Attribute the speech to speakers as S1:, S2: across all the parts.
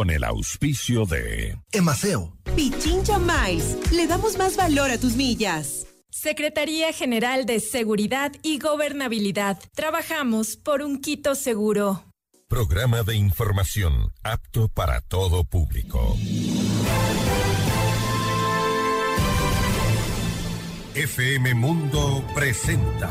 S1: con el auspicio de
S2: Emaceo.
S3: Pichincha Mais. Le damos más valor a tus millas.
S4: Secretaría General de Seguridad y Gobernabilidad. Trabajamos por un Quito seguro.
S1: Programa de información apto para todo público. FM Mundo presenta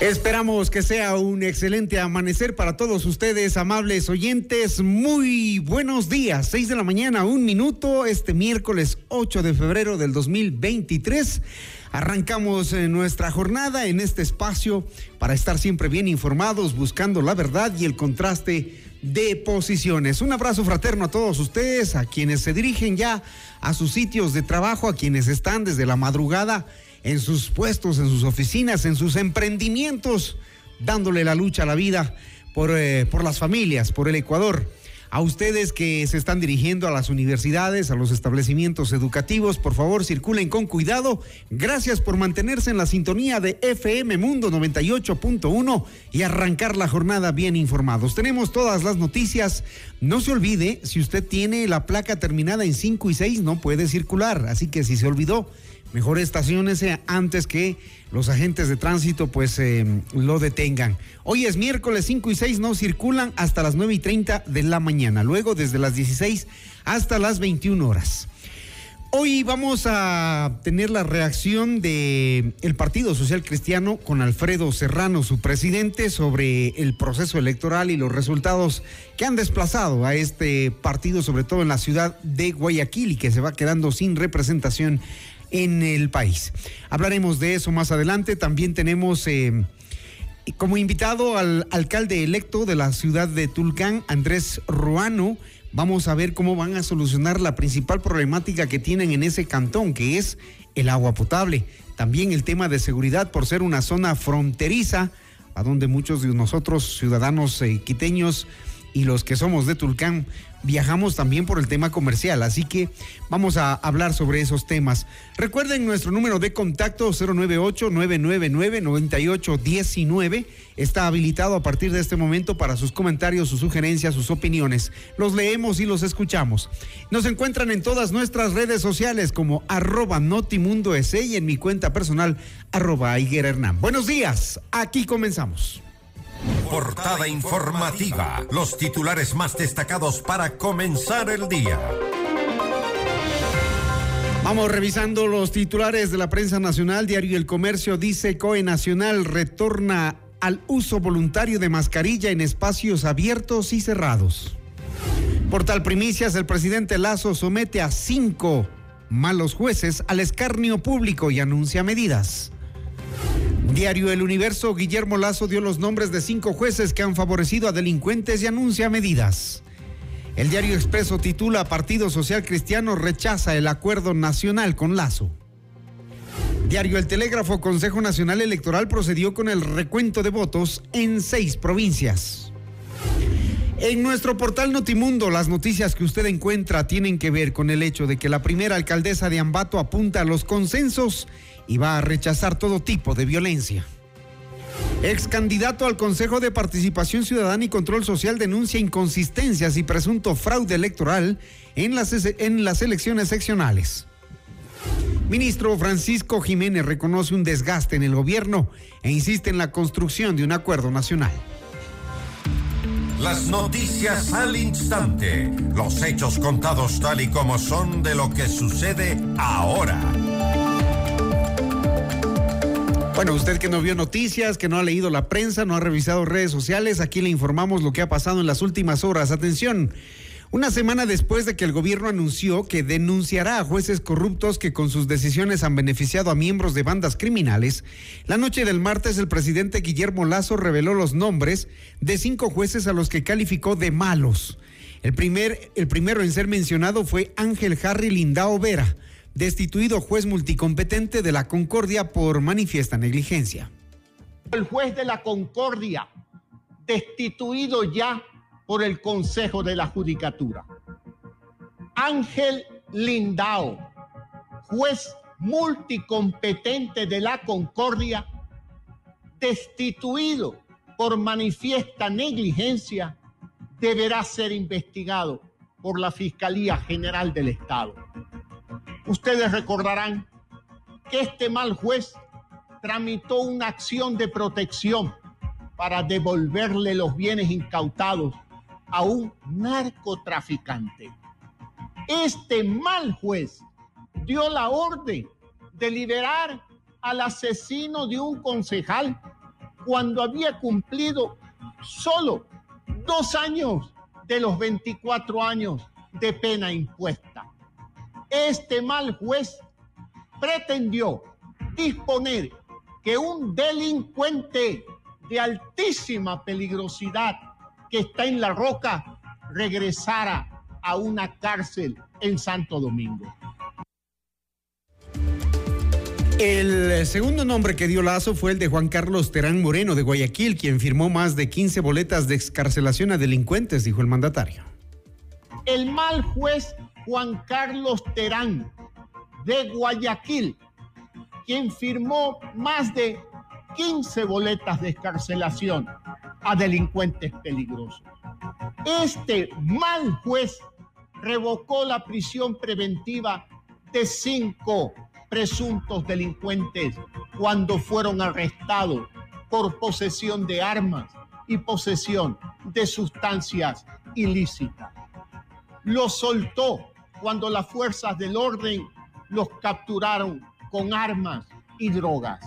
S5: Esperamos que sea un excelente amanecer para todos ustedes, amables oyentes. Muy buenos días. Seis de la mañana, un minuto, este miércoles 8 de febrero del 2023. Arrancamos eh, nuestra jornada en este espacio para estar siempre bien informados, buscando la verdad y el contraste de posiciones. Un abrazo fraterno a todos ustedes, a quienes se dirigen ya a sus sitios de trabajo, a quienes están desde la madrugada en sus puestos, en sus oficinas, en sus emprendimientos, dándole la lucha a la vida por, eh, por las familias, por el Ecuador. A ustedes que se están dirigiendo a las universidades, a los establecimientos educativos, por favor circulen con cuidado. Gracias por mantenerse en la sintonía de FM Mundo 98.1 y arrancar la jornada bien informados. Tenemos todas las noticias. No se olvide, si usted tiene la placa terminada en 5 y 6, no puede circular. Así que si se olvidó, mejor estaciones antes que los agentes de tránsito pues eh, lo detengan. Hoy es miércoles 5 y 6, no circulan hasta las 9 y 30 de la mañana, luego desde las 16 hasta las 21 horas. Hoy vamos a tener la reacción de el Partido Social Cristiano con Alfredo Serrano, su presidente, sobre el proceso electoral y los resultados que han desplazado a este partido, sobre todo en la ciudad de Guayaquil y que se va quedando sin representación en el país. Hablaremos de eso más adelante. También tenemos eh, como invitado al alcalde electo de la ciudad de Tulcán, Andrés Ruano. Vamos a ver cómo van a solucionar la principal problemática que tienen en ese cantón, que es el agua potable. También el tema de seguridad por ser una zona fronteriza, a donde muchos de nosotros, ciudadanos eh, quiteños y los que somos de Tulcán, viajamos también por el tema comercial, así que vamos a hablar sobre esos temas. Recuerden nuestro número de contacto 098-999-9819 está habilitado a partir de este momento para sus comentarios, sus sugerencias, sus opiniones. Los leemos y los escuchamos. Nos encuentran en todas nuestras redes sociales como arroba notimundo y en mi cuenta personal arroba Higuera Hernán. Buenos días, aquí comenzamos.
S1: Portada informativa. Los titulares más destacados para comenzar el día.
S5: Vamos revisando los titulares de la prensa nacional. Diario El Comercio dice COE Nacional retorna al uso voluntario de mascarilla en espacios abiertos y cerrados. Portal Primicias, el presidente Lazo somete a cinco malos jueces al escarnio público y anuncia medidas. Diario El Universo, Guillermo Lazo dio los nombres de cinco jueces que han favorecido a delincuentes y anuncia medidas. El diario Expreso titula Partido Social Cristiano rechaza el acuerdo nacional con Lazo. Diario El Telégrafo, Consejo Nacional Electoral procedió con el recuento de votos en seis provincias. En nuestro portal Notimundo, las noticias que usted encuentra tienen que ver con el hecho de que la primera alcaldesa de Ambato apunta a los consensos y va a rechazar todo tipo de violencia. Ex candidato al Consejo de Participación Ciudadana y Control Social denuncia inconsistencias y presunto fraude electoral en las, en las elecciones seccionales. Ministro Francisco Jiménez reconoce un desgaste en el gobierno e insiste en la construcción de un acuerdo nacional.
S1: Las noticias al instante, los hechos contados tal y como son de lo que sucede ahora.
S5: Bueno, usted que no vio noticias, que no ha leído la prensa, no ha revisado redes sociales, aquí le informamos lo que ha pasado en las últimas horas. Atención. Una semana después de que el gobierno anunció que denunciará a jueces corruptos que con sus decisiones han beneficiado a miembros de bandas criminales, la noche del martes el presidente Guillermo Lazo reveló los nombres de cinco jueces a los que calificó de malos. El, primer, el primero en ser mencionado fue Ángel Harry Lindao Vera, destituido juez multicompetente de la Concordia por manifiesta negligencia.
S2: El juez de la Concordia, destituido ya por el Consejo de la Judicatura. Ángel Lindao, juez multicompetente de la Concordia, destituido por manifiesta negligencia, deberá ser investigado por la Fiscalía General del Estado. Ustedes recordarán que este mal juez tramitó una acción de protección para devolverle los bienes incautados a un narcotraficante. Este mal juez dio la orden de liberar al asesino de un concejal cuando había cumplido solo dos años de los 24 años de pena impuesta. Este mal juez pretendió disponer que un delincuente de altísima peligrosidad que está en la roca regresara a una cárcel en Santo Domingo.
S5: El segundo nombre que dio Lazo fue el de Juan Carlos Terán Moreno de Guayaquil, quien firmó más de 15 boletas de excarcelación a delincuentes, dijo el mandatario.
S2: El mal juez Juan Carlos Terán de Guayaquil, quien firmó más de 15 boletas de excarcelación a delincuentes peligrosos. Este mal juez revocó la prisión preventiva de cinco presuntos delincuentes cuando fueron arrestados por posesión de armas y posesión de sustancias ilícitas. Los soltó cuando las fuerzas del orden los capturaron con armas y drogas.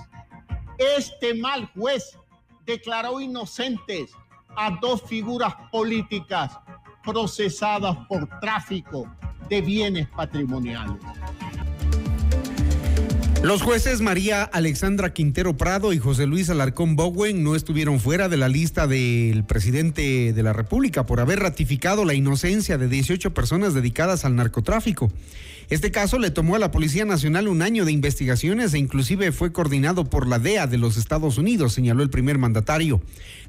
S2: Este mal juez declaró inocentes a dos figuras políticas procesadas por tráfico de bienes patrimoniales.
S5: Los jueces María Alexandra Quintero Prado y José Luis Alarcón Bowen no estuvieron fuera de la lista del presidente de la República por haber ratificado la inocencia de 18 personas dedicadas al narcotráfico. Este caso le tomó a la Policía Nacional un año de investigaciones e inclusive fue coordinado por la DEA de los Estados Unidos, señaló el primer mandatario.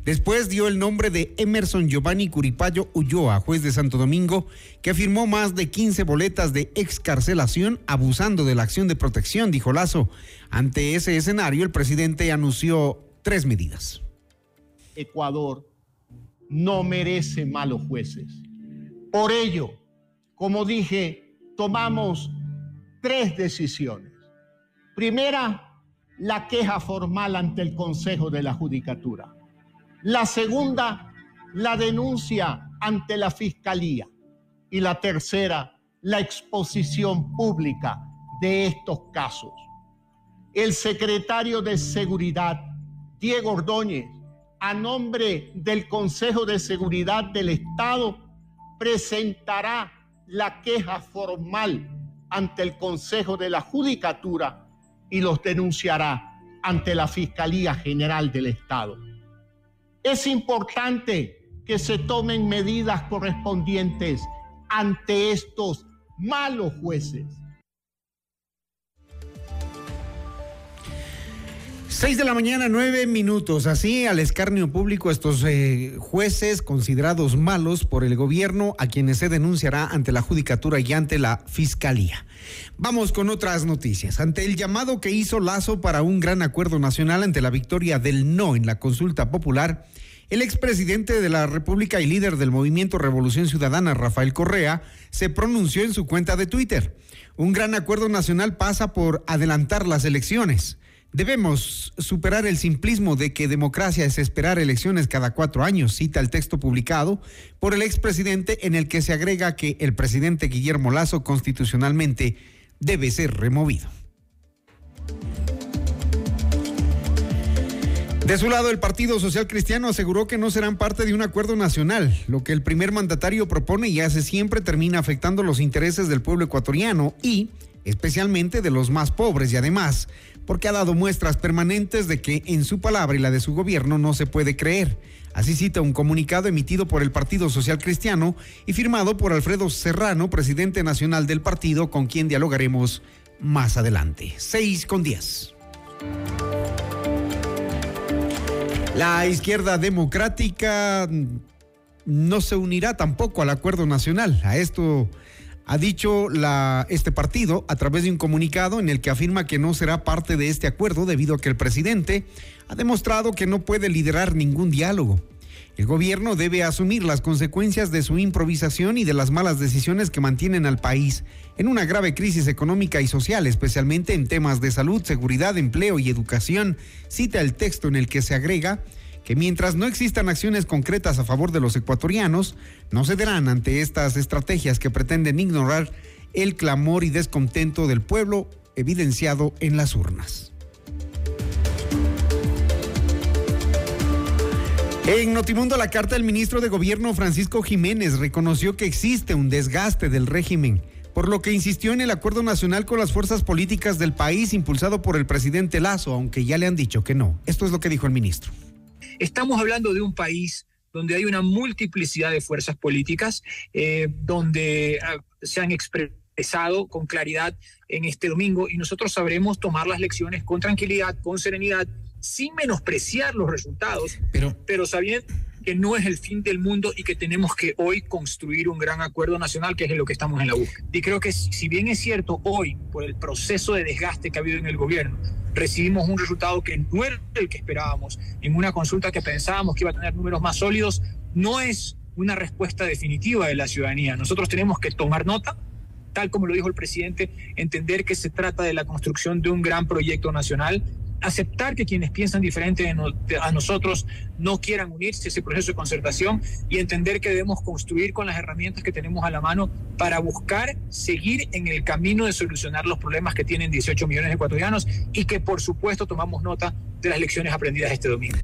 S5: Después dio el nombre de Emerson Giovanni Curipayo Ulloa, juez de Santo Domingo, que firmó más de 15 boletas de excarcelación abusando de la acción de protección, dijo Lazo. Ante ese escenario, el presidente anunció tres medidas.
S2: Ecuador no merece malos jueces. Por ello, como dije, tomamos tres decisiones. Primera, la queja formal ante el Consejo de la Judicatura. La segunda, la denuncia ante la Fiscalía. Y la tercera, la exposición pública de estos casos. El secretario de Seguridad, Diego Ordóñez, a nombre del Consejo de Seguridad del Estado, presentará la queja formal ante el Consejo de la Judicatura y los denunciará ante la Fiscalía General del Estado. Es importante que se tomen medidas correspondientes ante estos malos jueces
S5: 6 de la mañana, nueve minutos. Así, al escarnio público, estos eh, jueces considerados malos por el gobierno, a quienes se denunciará ante la judicatura y ante la fiscalía. Vamos con otras noticias. Ante el llamado que hizo Lazo para un gran acuerdo nacional ante la victoria del no en la consulta popular, el expresidente de la República y líder del movimiento Revolución Ciudadana, Rafael Correa, se pronunció en su cuenta de Twitter. Un gran acuerdo nacional pasa por adelantar las elecciones. Debemos superar el simplismo de que democracia es esperar elecciones cada cuatro años, cita el texto publicado por el expresidente en el que se agrega que el presidente Guillermo Lazo constitucionalmente debe ser removido. De su lado, el Partido Social Cristiano aseguró que no serán parte de un acuerdo nacional. Lo que el primer mandatario propone y hace siempre termina afectando los intereses del pueblo ecuatoriano y especialmente de los más pobres y además porque ha dado muestras permanentes de que en su palabra y la de su gobierno no se puede creer. Así cita un comunicado emitido por el Partido Social Cristiano y firmado por Alfredo Serrano, presidente nacional del partido, con quien dialogaremos más adelante. 6 con 10. La izquierda democrática no se unirá tampoco al acuerdo nacional. A esto ha dicho este partido a través de un comunicado en el que afirma que no será parte de este acuerdo debido a que el presidente ha demostrado que no puede liderar ningún diálogo. El gobierno debe asumir las consecuencias de su improvisación y de las malas decisiones que mantienen al país en una grave crisis económica y social, especialmente en temas de salud, seguridad, empleo y educación, cita el texto en el que se agrega que mientras no existan acciones concretas a favor de los ecuatorianos, no cederán ante estas estrategias que pretenden ignorar el clamor y descontento del pueblo evidenciado en las urnas. En Notimundo la carta del ministro de Gobierno Francisco Jiménez reconoció que existe un desgaste del régimen, por lo que insistió en el acuerdo nacional con las fuerzas políticas del país impulsado por el presidente Lazo, aunque ya le han dicho que no. Esto es lo que dijo el ministro.
S6: Estamos hablando de un país donde hay una multiplicidad de fuerzas políticas, eh, donde ah, se han expresado con claridad en este domingo y nosotros sabremos tomar las lecciones con tranquilidad, con serenidad sin menospreciar los resultados, pero, pero sabiendo que no es el fin del mundo y que tenemos que hoy construir un gran acuerdo nacional, que es lo que estamos en la búsqueda. Y creo que si bien es cierto, hoy, por el proceso de desgaste que ha habido en el gobierno, recibimos un resultado que no era el que esperábamos, en una consulta que pensábamos que iba a tener números más sólidos, no es una respuesta definitiva de la ciudadanía. Nosotros tenemos que tomar nota, tal como lo dijo el presidente, entender que se trata de la construcción de un gran proyecto nacional aceptar que quienes piensan diferente a nosotros no quieran unirse a ese proceso de concertación y entender que debemos construir con las herramientas que tenemos a la mano para buscar seguir en el camino de solucionar los problemas que tienen 18 millones de ecuatorianos y que por supuesto tomamos nota de las lecciones aprendidas este domingo.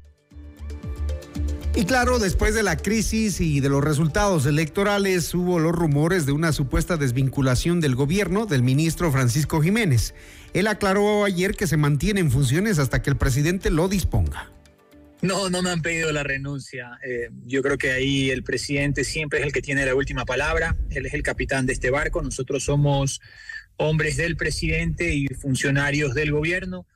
S5: Y claro, después de la crisis y de los resultados electorales, hubo los rumores de una supuesta desvinculación del gobierno del ministro Francisco Jiménez. Él aclaró ayer que se mantiene en funciones hasta que el presidente lo disponga.
S6: No, no me han pedido la renuncia. Eh, yo creo que ahí el presidente siempre es el que tiene la última palabra. Él es el capitán de este barco. Nosotros somos hombres del presidente y funcionarios del gobierno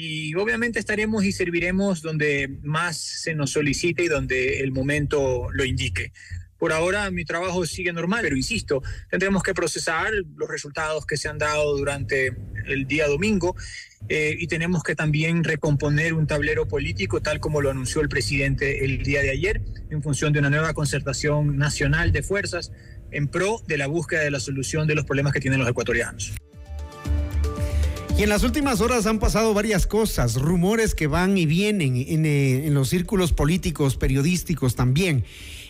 S6: y obviamente estaremos y serviremos donde más se nos solicite y donde el momento lo indique. Por ahora mi trabajo sigue normal, pero insisto, tendremos que procesar los resultados que se han dado durante el día domingo eh, y tenemos que también recomponer un tablero político tal como lo anunció el presidente el día de ayer en función de una nueva concertación nacional de fuerzas en pro de la búsqueda de la solución de los problemas que tienen los ecuatorianos.
S5: Y en las últimas horas han pasado varias cosas, rumores que van y vienen en, eh, los círculos políticos, periodísticos también.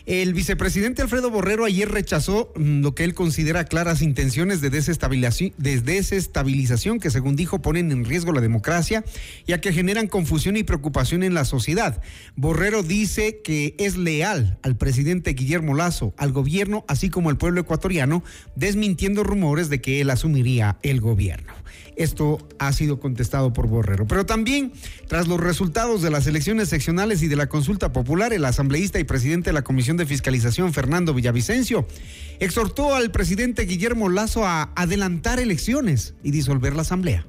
S5: El vicepresidente Alfredo Borrero ayer rechazó mm, lo que él considera claras intenciones de desestabilización, de desestabilización que según dijo ponen en riesgo la democracia ya que generan confusión y preocupación en la sociedad. Borrero dice que es leal al presidente Guillermo Lazo, al gobierno, así como al pueblo ecuatoriano, desmintiendo rumores de que él asumiría el gobierno. Esto ha sido contestado por Borrero. Pero también, tras los resultados de las elecciones seccionales y de la consulta popular, el asambleísta y presidente de la Comisión de Fiscalización, Fernando Villavicencio, exhortó al presidente Guillermo Lazo a adelantar elecciones y disolver la asamblea.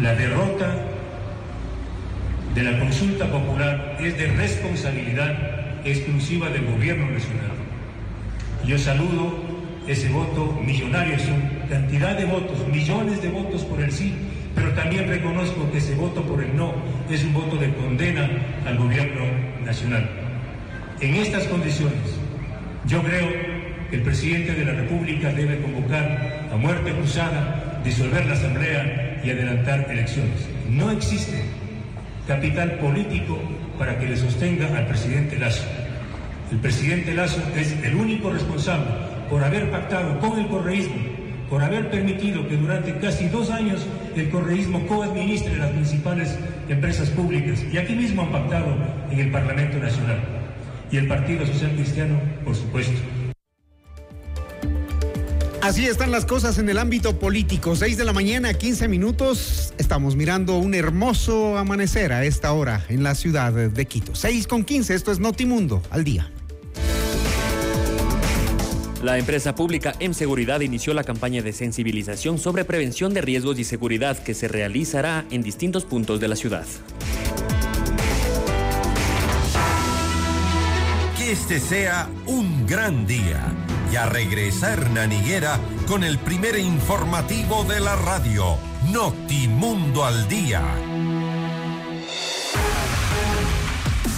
S7: La derrota de la consulta popular es de responsabilidad exclusiva del gobierno nacional. Yo saludo ese voto millonario, una cantidad de votos, millones de votos por el sí, pero también reconozco que ese voto por el no es un voto de condena al gobierno nacional. En estas condiciones, yo creo que el presidente de la República debe convocar a muerte cruzada, disolver la Asamblea y adelantar elecciones. No existe capital político para que le sostenga al presidente Lazo. El presidente Lazo es el único responsable por haber pactado con el correísmo, por haber permitido que durante casi dos años el correísmo coadministre las principales empresas públicas y aquí mismo han pactado en el Parlamento Nacional. Y el Partido Social Cristiano, por supuesto.
S5: Así están las cosas en el ámbito político. 6 de la mañana, 15 minutos. Estamos mirando un hermoso amanecer a esta hora en la ciudad de Quito. 6 con 15, esto es Notimundo al día.
S8: La empresa pública M Seguridad inició la campaña de sensibilización sobre prevención de riesgos y seguridad que se realizará en distintos puntos de la ciudad.
S1: Que este sea un gran día. Y a regresar Naniguera con el primer informativo de la radio, Notimundo al Día.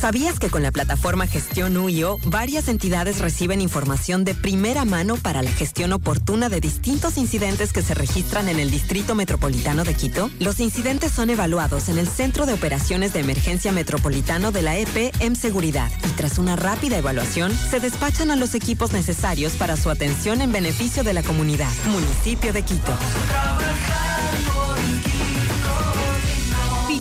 S3: ¿Sabías que con la plataforma Gestión UIO, varias entidades reciben información de primera mano para la gestión oportuna de distintos incidentes que se registran en el Distrito Metropolitano de Quito? Los incidentes son evaluados en el Centro de Operaciones de Emergencia Metropolitano de la EP M Seguridad y tras una rápida evaluación se despachan a los equipos necesarios para su atención en beneficio de la comunidad. Municipio de Quito.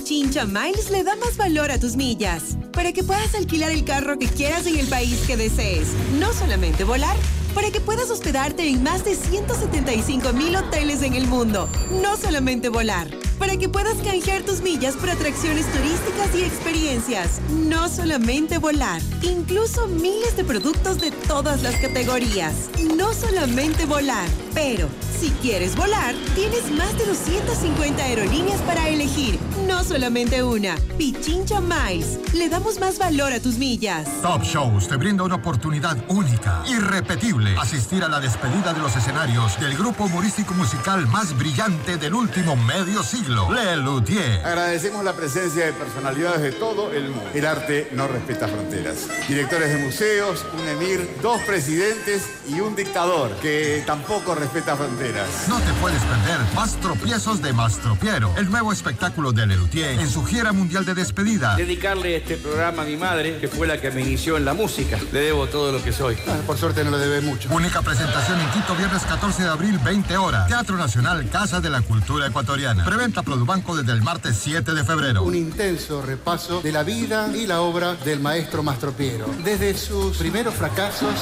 S3: Pichincha Miles le da más valor a tus millas para que puedas alquilar el carro que quieras en el país que desees. No solamente volar, para que puedas hospedarte en más de 175 mil hoteles en el mundo. No solamente volar, para que puedas canjear tus millas por atracciones turísticas y experiencias. No solamente volar, incluso miles de productos de todas las categorías. No solamente volar, pero si quieres volar, tienes más de 250 aerolíneas para elegir. No solamente una. Pichincha Miles. Le damos más valor a tus millas.
S9: Top Shows te brinda una oportunidad única, irrepetible, asistir a la despedida de los escenarios del grupo humorístico musical más brillante del último medio siglo, Le Luthier.
S10: Agradecemos la presencia de personalidades de todo el mundo. El arte no respeta fronteras. Directores de museos, un emir, dos presidentes y un dictador que tampoco respeta fronteras.
S9: No te puedes perder Más tropiezos de Mastropiero, el nuevo espectáculo de Lelutier en su gira mundial de despedida.
S11: Dedicarle este programa a mi madre, que fue la que me inició en la música. Le debo todo lo que soy.
S10: Ah, por suerte no le debe mucho.
S9: Única presentación en Quito, viernes 14 de abril, 20 horas. Teatro Nacional, Casa de la Cultura Ecuatoriana. Preventa Produbanco desde el martes 7 de febrero.
S10: Un intenso repaso de la vida y la obra del maestro Mastropiero, desde sus primeros fracasos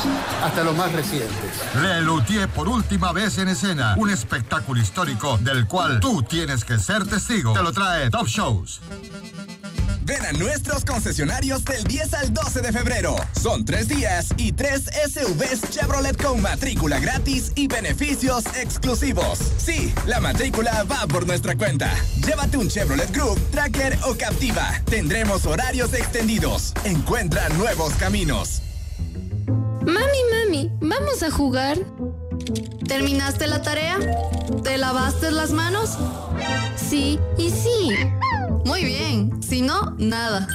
S10: hasta los más recientes.
S9: Lelutier por última vez en escena un espectáculo histórico del cual tú tienes que ser testigo. Te lo trae Top Shows.
S12: Ven a nuestros concesionarios del 10 al 12 de febrero. Son tres días y tres SUVs Chevrolet con matrícula gratis y beneficios exclusivos. Sí, la matrícula va por nuestra cuenta. Llévate un Chevrolet Group, Tracker o Captiva. Tendremos horarios extendidos. Encuentra nuevos caminos.
S13: Mami, mami, ¿vamos a jugar? ¿Terminaste la tarea? ¿Te lavaste las manos? Sí y sí. Muy bien, si no, nada.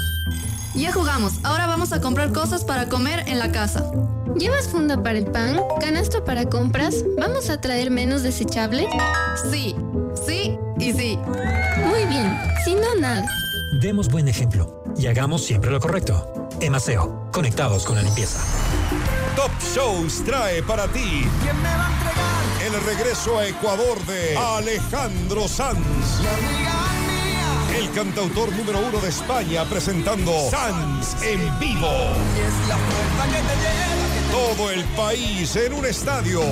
S13: Ya jugamos, ahora vamos a comprar cosas para comer en la casa.
S14: ¿Llevas funda para el pan? ¿Canasto para compras? ¿Vamos a traer menos desechable?
S13: Sí, sí y sí.
S14: Muy bien, si no, nada.
S15: Demos buen ejemplo y hagamos siempre lo correcto. Emaseo, conectados con la limpieza.
S16: Top Shows trae para ti.
S17: ¿Quién me va a entregar?
S16: El regreso a Ecuador de Alejandro Sanz. El cantautor número uno de España presentando Sanz en vivo. Todo el país en un estadio.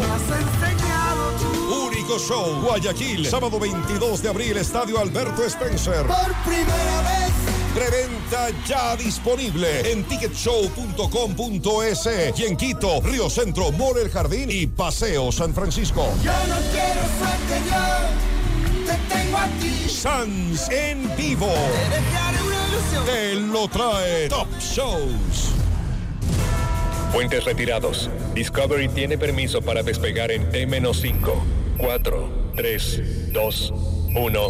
S16: Único show, Guayaquil, sábado 22 de abril, Estadio Alberto Spencer.
S17: Por primera vez.
S16: Preventa ya disponible en ticketshow.com.es y en Quito, Río Centro, More El Jardín y Paseo San Francisco.
S17: Yo no quiero suerte, yo tengo a ti.
S16: Sans en vivo.
S17: Te una ilusión.
S16: Te lo trae Top Shows.
S18: Puentes retirados. Discovery tiene permiso para despegar en T-5, 4, 3, 2, 1.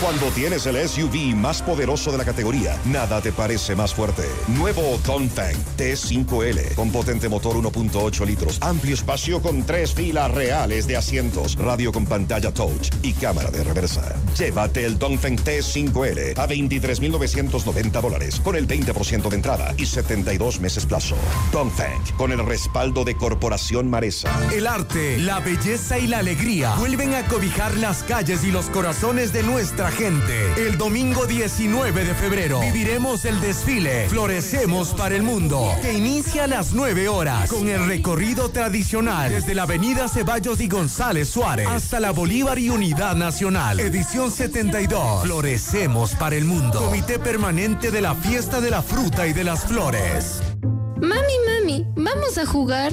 S16: Cuando tienes el SUV más poderoso de la categoría, nada te parece más fuerte. Nuevo Dongfeng T5L con potente motor 1.8 litros, amplio espacio con tres filas reales de asientos, radio con pantalla touch y cámara de reversa. Llévate el Dongfeng T5L a 23.990 dólares con el 20% de entrada y 72 meses plazo. Dongfeng con el respaldo de Corporación Maresa.
S19: El arte, la belleza y la alegría vuelven a cobijar las calles y los corazones de nuestra gente. El domingo 19 de febrero viviremos el desfile Florecemos para el Mundo, que inicia a las 9 horas con el recorrido tradicional desde la avenida Ceballos y González Suárez hasta la Bolívar y Unidad Nacional. Edición 72. Florecemos para el Mundo. Comité Permanente de la Fiesta de la Fruta y de las Flores.
S13: Mami, mami, ¿vamos a jugar?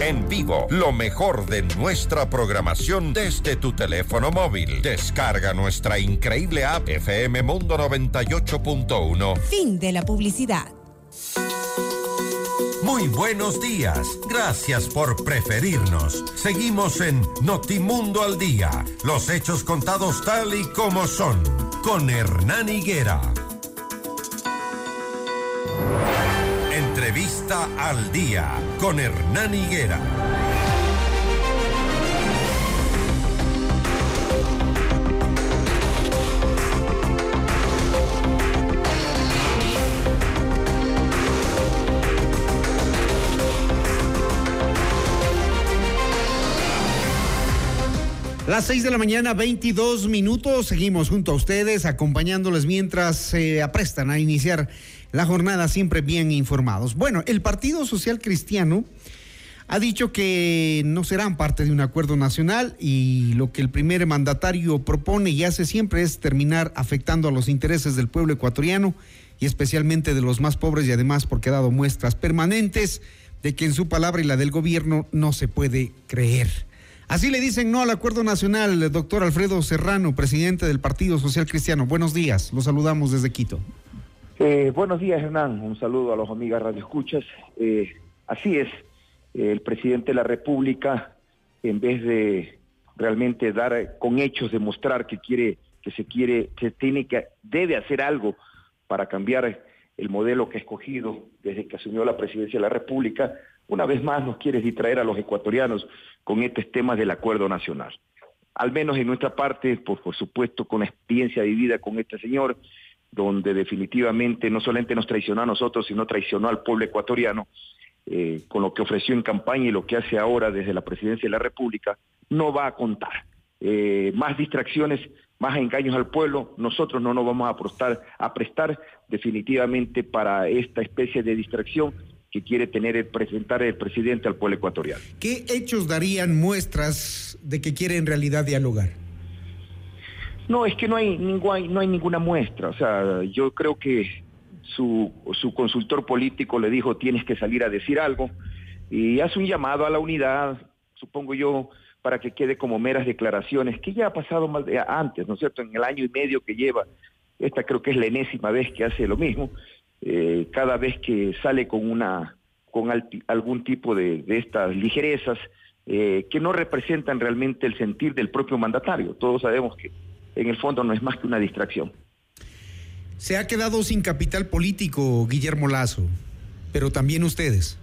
S1: En vivo, lo mejor de nuestra programación desde tu teléfono móvil. Descarga nuestra increíble app FM Mundo 98.1.
S3: Fin de la publicidad.
S1: Muy buenos días. Gracias por preferirnos. Seguimos en Notimundo al Día. Los hechos contados tal y como son. Con Hernán Higuera. Entrevista al Día. Con Hernán Higuera.
S5: Las 6 de la mañana, 22 minutos. Seguimos junto a ustedes, acompañándoles mientras se aprestan a iniciar la jornada, siempre bien informados. Bueno, el Partido Social Cristiano ha dicho que no serán parte de un acuerdo nacional y lo que el primer mandatario propone y hace siempre es terminar afectando a los intereses del pueblo ecuatoriano y especialmente de los más pobres y además porque ha dado muestras permanentes de que en su palabra y la del gobierno no se puede creer. Así le dicen no al acuerdo nacional, doctor Alfredo Serrano, presidente del Partido Social Cristiano. Buenos días, los saludamos desde Quito.
S20: Eh, buenos días, Hernán. Un saludo a los amigas Radio Escuchas. Eh, así es, el presidente de la República, en vez de realmente dar con hechos, demostrar que quiere, que se quiere, que tiene que, debe hacer algo para cambiar el modelo que ha escogido desde que asumió la presidencia de la República, una vez más nos quiere distraer a los ecuatorianos con estos temas del acuerdo nacional. Al menos en nuestra parte, por, supuesto, con experiencia vivida con este señor, donde definitivamente no solamente nos traicionó a nosotros, sino traicionó al pueblo ecuatoriano, eh, con lo que ofreció en campaña y lo que hace ahora desde la presidencia de la República, no va a contar. Eh, más distracciones, más engaños al pueblo, nosotros no nos vamos a prestar, a prestar definitivamente para esta especie de distracción que quiere tener el presentar el presidente al pueblo ecuatoriano.
S5: ¿Qué hechos darían muestras de que quiere en realidad dialogar?
S20: No, es que no hay, ningún, no hay ninguna muestra. O sea, yo creo que su, su consultor político le dijo tienes que salir a decir algo y hace un llamado a la unidad, supongo yo, para que quede como meras declaraciones, que ya ha pasado de antes, ¿no es cierto? En el año y medio que lleva, esta creo que es la enésima vez que hace lo mismo, eh, cada vez que sale con una con algún tipo de, de estas ligerezas eh, que no representan realmente el sentir del propio mandatario. Todos sabemos que en el fondo no es más que una distracción.
S5: Se ha quedado sin capital político Guillermo Lazo, pero también ustedes.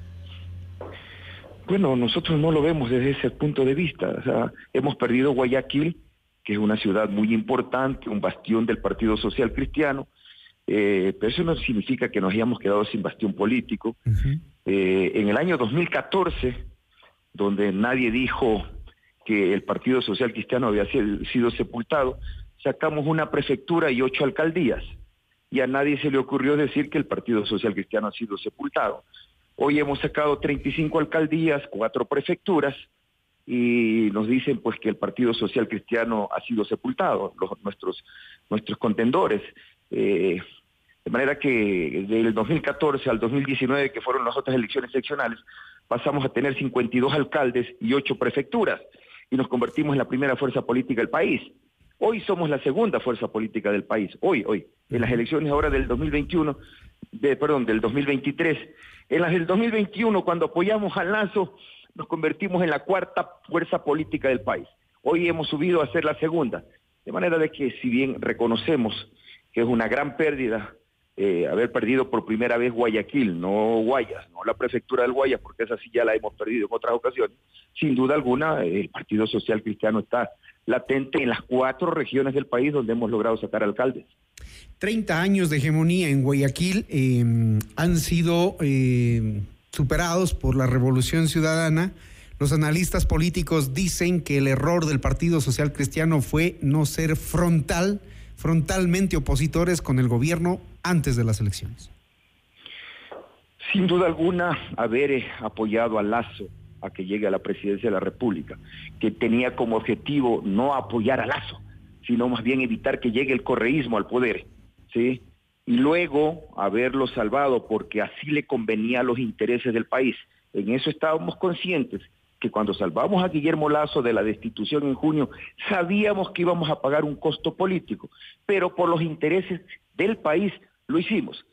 S20: Bueno, nosotros no lo vemos desde ese punto de vista. O sea, hemos perdido Guayaquil, que es una ciudad muy importante, un bastión del Partido Social Cristiano, eh, pero eso no significa que nos hayamos quedado sin bastión político. eh, en el año 2014, donde nadie dijo que el Partido Social Cristiano había sido sepultado, sacamos una prefectura y ocho alcaldías. Y a nadie se le ocurrió decir que el Partido Social Cristiano ha sido sepultado. Hoy hemos sacado 35 alcaldías, cuatro prefecturas, y nos dicen pues que el Partido Social Cristiano ha sido sepultado, nuestros, nuestros contendores. Eh, De manera que del 2014 al 2019, que fueron las otras elecciones seccionales, pasamos a tener 52 alcaldes y 8 prefecturas y nos convertimos en la primera fuerza política del país. Hoy somos la segunda fuerza política del país, hoy, hoy. En las elecciones ahora del 2021, de, perdón, del 2023. En las del 2021, cuando apoyamos al Lazo, nos convertimos en la cuarta fuerza política del país. Hoy hemos subido a ser la segunda. De manera de que si bien reconocemos que es una gran pérdida eh, haber perdido por primera vez Guayaquil, no Guayas, no la prefectura del Guayas, porque esa sí ya la hemos perdido en otras ocasiones, sin duda alguna el Partido Social Cristiano está latente en las cuatro regiones del país donde hemos logrado sacar alcaldes.
S5: 30 años de hegemonía en Guayaquil em, han sido em, superados por la Revolución Ciudadana. Los analistas políticos dicen que el error del Partido Social Cristiano fue no ser frontal, frontalmente opositores con el gobierno antes de las elecciones.
S20: Sin duda alguna, haber eh, apoyado a Lazo a que llegue a la presidencia de la República, que tenía como objetivo no apoyar a Lazo, sino más bien evitar que llegue el correísmo al poder, ¿sí? Y luego haberlo salvado porque así le convenía a los intereses del país. En eso estábamos conscientes que cuando salvamos a Guillermo Lazo de la destitución en junio, sabíamos que íbamos a pagar un costo político, pero por los intereses del país lo hicimos.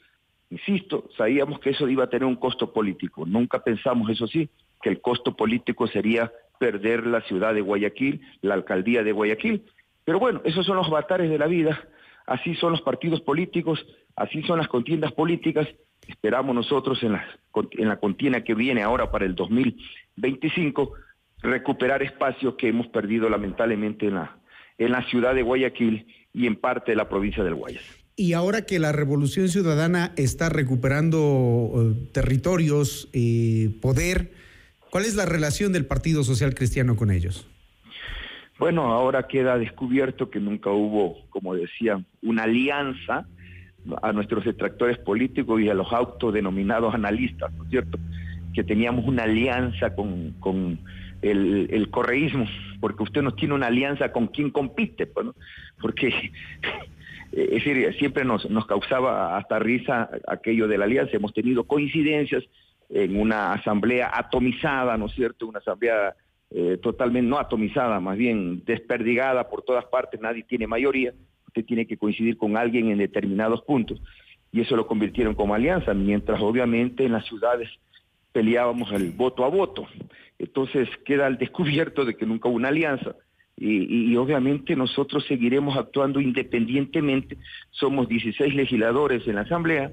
S20: Insisto, sabíamos que eso iba a tener un costo político. Nunca pensamos, eso sí, que el costo político sería perder la ciudad de Guayaquil, la alcaldía de Guayaquil. Pero bueno, esos son los avatares de la vida, así son los partidos políticos, así son las contiendas políticas. Esperamos nosotros en la, en la contienda que viene ahora para el 2025 recuperar espacios que hemos perdido lamentablemente en la, en la ciudad de Guayaquil y en parte de la provincia del Guayas.
S5: Y ahora que la Revolución Ciudadana está recuperando eh, territorios, y poder, ¿cuál es la relación del Partido Social Cristiano con ellos?
S20: Bueno, ahora queda descubierto que nunca hubo, como decían, una alianza a nuestros detractores políticos y a los autodenominados analistas, ¿no es cierto? Que teníamos una alianza con, con el, el, correísmo, porque usted no tiene una alianza con quien compite, pues, porque eh, es decir, siempre nos, nos causaba hasta risa aquello de la alianza. Hemos tenido coincidencias en una asamblea atomizada, ¿no es cierto? Una asamblea eh, totalmente no atomizada, más bien desperdigada por todas partes, nadie tiene mayoría, usted tiene que coincidir con alguien en determinados puntos. Y eso lo convirtieron como alianza, mientras obviamente en las ciudades peleábamos el voto a voto. Entonces queda al descubierto de que nunca hubo una alianza y, obviamente nosotros seguiremos actuando independientemente. Somos 16 legisladores en la Asamblea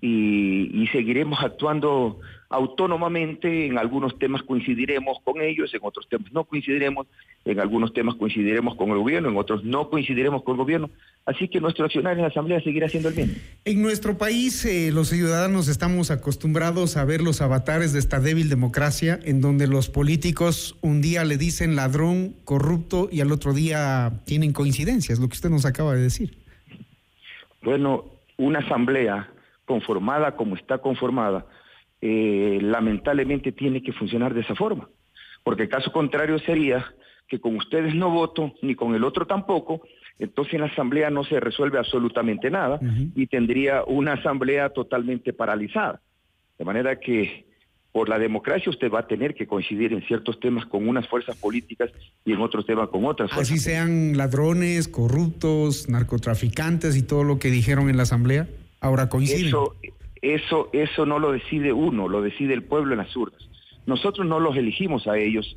S20: y, seguiremos actuando autónomamente. En algunos temas coincidiremos con ellos, en otros temas no coincidiremos, en algunos temas coincidiremos con el gobierno, en otros no coincidiremos con el gobierno. Así que nuestro accionar en la Asamblea seguirá siendo el mismo.
S5: En nuestro país, eh, los ciudadanos estamos acostumbrados a ver los avatares de esta débil democracia, en donde los políticos un día le dicen ladrón, corrupto, y al otro día tienen coincidencias, lo que usted nos acaba de decir.
S20: Bueno, una Asamblea conformada como está conformada, eh, lamentablemente tiene que funcionar de esa forma, porque el caso contrario sería que con ustedes no voto, ni con el otro tampoco, entonces en la asamblea no se resuelve absolutamente nada y tendría una asamblea totalmente paralizada. De manera que por la democracia usted va a tener que coincidir en ciertos temas con unas fuerzas políticas y en otros temas con otras.
S5: Así sean ladrones, corruptos, narcotraficantes y todo lo que dijeron en la asamblea, ahora coinciden.
S20: Eso, eso, eso no lo decide uno, lo decide el pueblo en las urnas. Nosotros no los elegimos a ellos,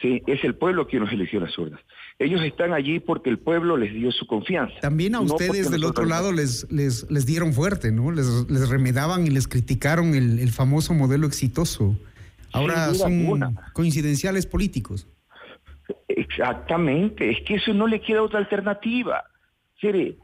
S20: Sí, es el pueblo quien nos eligió las urnas. Ellos están allí porque el pueblo les dio su confianza.
S5: También a ustedes del otro lado les, les, les, dieron fuerte, ¿no? Les, les remedaban y les criticaron el, el famoso modelo exitoso. Ahora son coincidenciales políticos.
S20: Exactamente, es que eso no le queda otra alternativa. Sere,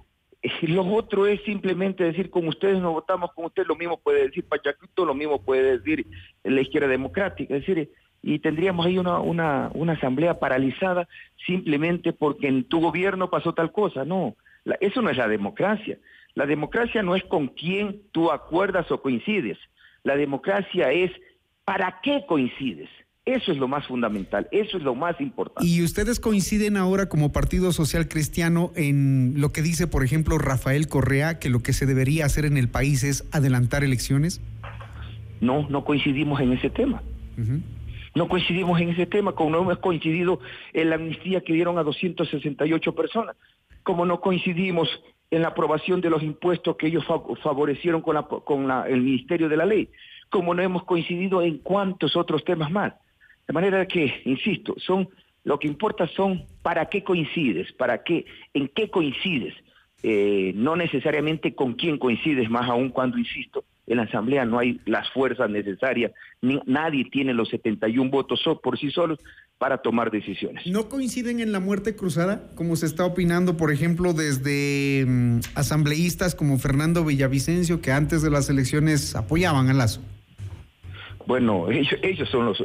S20: lo otro es simplemente decir, como ustedes no votamos con ustedes, lo mismo puede decir Pachacuto, lo mismo puede decir la izquierda democrática. Es decir, y tendríamos ahí una, una, una asamblea paralizada simplemente porque en tu gobierno pasó tal cosa. No, eso no es la democracia. La democracia no es con quién tú acuerdas o coincides. La democracia es para qué coincides. Eso es lo más fundamental, eso es lo más importante.
S5: ¿Y ustedes coinciden ahora como Partido Social Cristiano en lo que dice, por ejemplo, Rafael Correa, que lo que se debería hacer en el país es adelantar elecciones?
S20: No, no coincidimos en ese tema. No coincidimos en ese tema, como no hemos coincidido en la amnistía que dieron a 268 personas, como no coincidimos en la aprobación de los impuestos que ellos favorecieron con, la, con el Ministerio de la Ley, como no hemos coincidido en cuantos otros temas más. De manera que, insisto, son lo que importa son para qué coincides, para qué, en qué coincides, eh, no necesariamente con quién coincides, más aún cuando, insisto, en la Asamblea no hay las fuerzas necesarias, ni, nadie tiene los 71 votos por sí solos para tomar decisiones.
S5: ¿No coinciden en la muerte cruzada, como se está opinando, por ejemplo, desde mm, asambleístas como Fernando Villavicencio, que antes de las elecciones apoyaban a Lazo?
S20: Bueno, ellos, son los,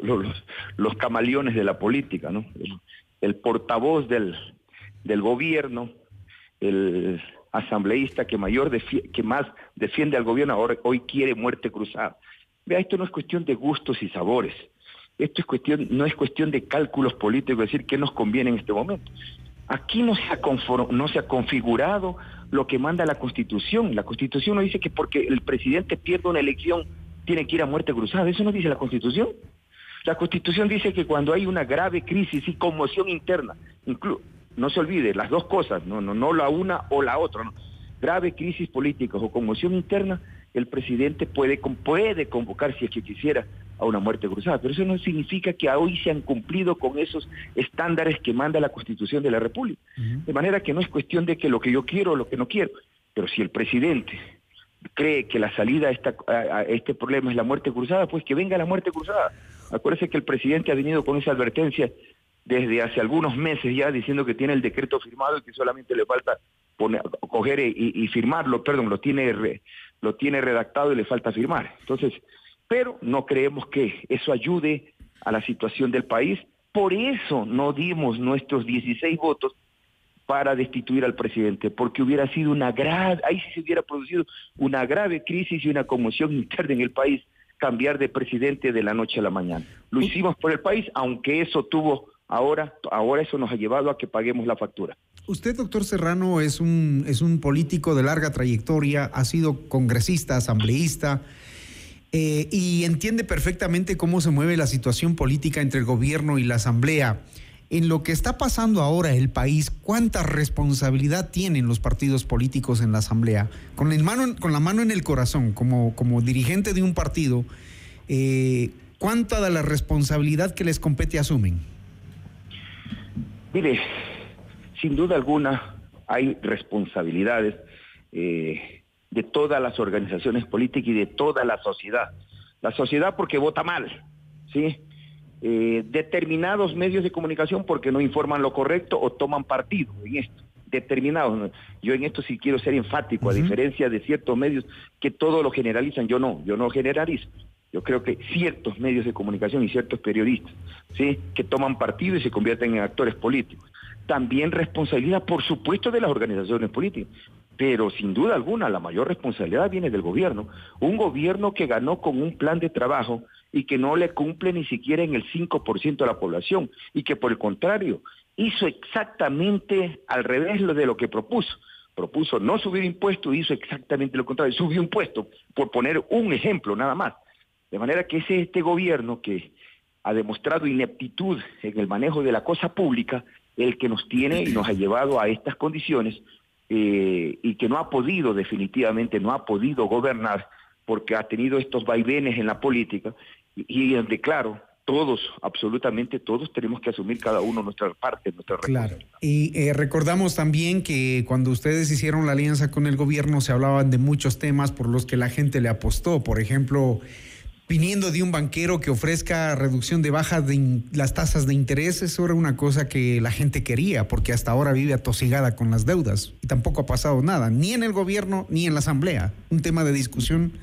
S20: los, camaleones de la política, ¿no? El, portavoz del, del gobierno, el asambleísta que, mayor que más defiende al gobierno ahora hoy quiere muerte cruzada. Vea, esto no es cuestión de gustos y sabores. Esto es cuestión, no es cuestión de cálculos políticos, decir qué nos conviene en este momento. Aquí no se ha, no se ha configurado lo que manda la Constitución. La Constitución no dice que porque el presidente pierde una elección tiene que ir a muerte cruzada. Eso no dice la Constitución. La Constitución dice que cuando hay una grave crisis y conmoción interna, no se olvide, las dos cosas, no, no, no la una o la otra, grave crisis política o conmoción interna, el presidente puede, puede convocar, si es que quisiera, a una muerte cruzada. Pero eso no significa que hoy se han cumplido con esos estándares que manda la Constitución de la República. De manera que no es cuestión de que lo que yo quiero o lo que no quiero. Pero si el presidente cree que la salida a, esta, a, este problema es la muerte cruzada, pues que venga la muerte cruzada. Acuérdese que el presidente ha venido con esa advertencia desde hace algunos meses ya diciendo que tiene el decreto firmado y que solamente le falta poner, coger y, firmarlo, perdón, lo tiene, lo tiene redactado y le falta firmar. Entonces, pero no creemos que eso ayude a la situación del país. Por eso no dimos nuestros 16 votos para destituir al presidente, porque hubiera sido una grave, ahí sí se hubiera producido una grave crisis y una conmoción interna en el país cambiar de presidente de la noche a la mañana. Lo hicimos por el país, aunque eso tuvo Ahora, ahora eso nos ha llevado a que paguemos la factura.
S5: Usted, doctor Serrano, es un, es un político de larga trayectoria, ha sido congresista, asambleísta, eh, y entiende perfectamente cómo se mueve la situación política entre el gobierno y la asamblea. En lo que está pasando ahora el país, ¿cuánta responsabilidad tienen los partidos políticos en la asamblea? Con, el mano, con la mano en el corazón, como, como dirigente de un partido, eh, ¿cuánta de la responsabilidad que les compete asumen?
S20: Mire, sin duda alguna hay responsabilidades eh, de todas las organizaciones políticas y de toda la sociedad. La sociedad porque vota mal, ¿sí? Eh, determinados medios de comunicación porque no informan lo correcto o toman partido en esto. Determinados. Yo en esto sí quiero ser enfático, a diferencia de ciertos medios que todo lo generalizan. Yo no, yo no generalizo. Yo creo que ciertos medios de comunicación y ciertos periodistas, ¿sí? que toman partido y se convierten en actores políticos. También responsabilidad, por supuesto, de las organizaciones políticas, pero sin duda alguna la mayor responsabilidad viene del gobierno. Un gobierno que ganó con un plan de trabajo y que no le cumple ni siquiera en el 5% de la población y que por el contrario hizo exactamente al revés de lo que propuso propuso no subir impuestos, hizo exactamente lo contrario, subió impuestos, por poner un ejemplo nada más. De manera que es este gobierno que ha demostrado ineptitud en el manejo de la cosa pública el que nos tiene y nos ha llevado a estas condiciones eh, y que no ha podido definitivamente, no ha podido gobernar porque ha tenido estos vaivenes en la política y, donde, claro, todos, absolutamente todos, tenemos que asumir cada uno nuestra parte, nuestra
S5: Claro. Y eh, recordamos también que cuando ustedes hicieron la alianza con el gobierno se hablaban de muchos temas por los que la gente le apostó. Por ejemplo, viniendo de un banquero que ofrezca reducción de bajas de las tasas de interés, eso era una cosa que la gente quería, porque hasta ahora vive atosigada con las deudas y tampoco ha pasado nada, ni en el gobierno ni en la asamblea. Un tema de discusión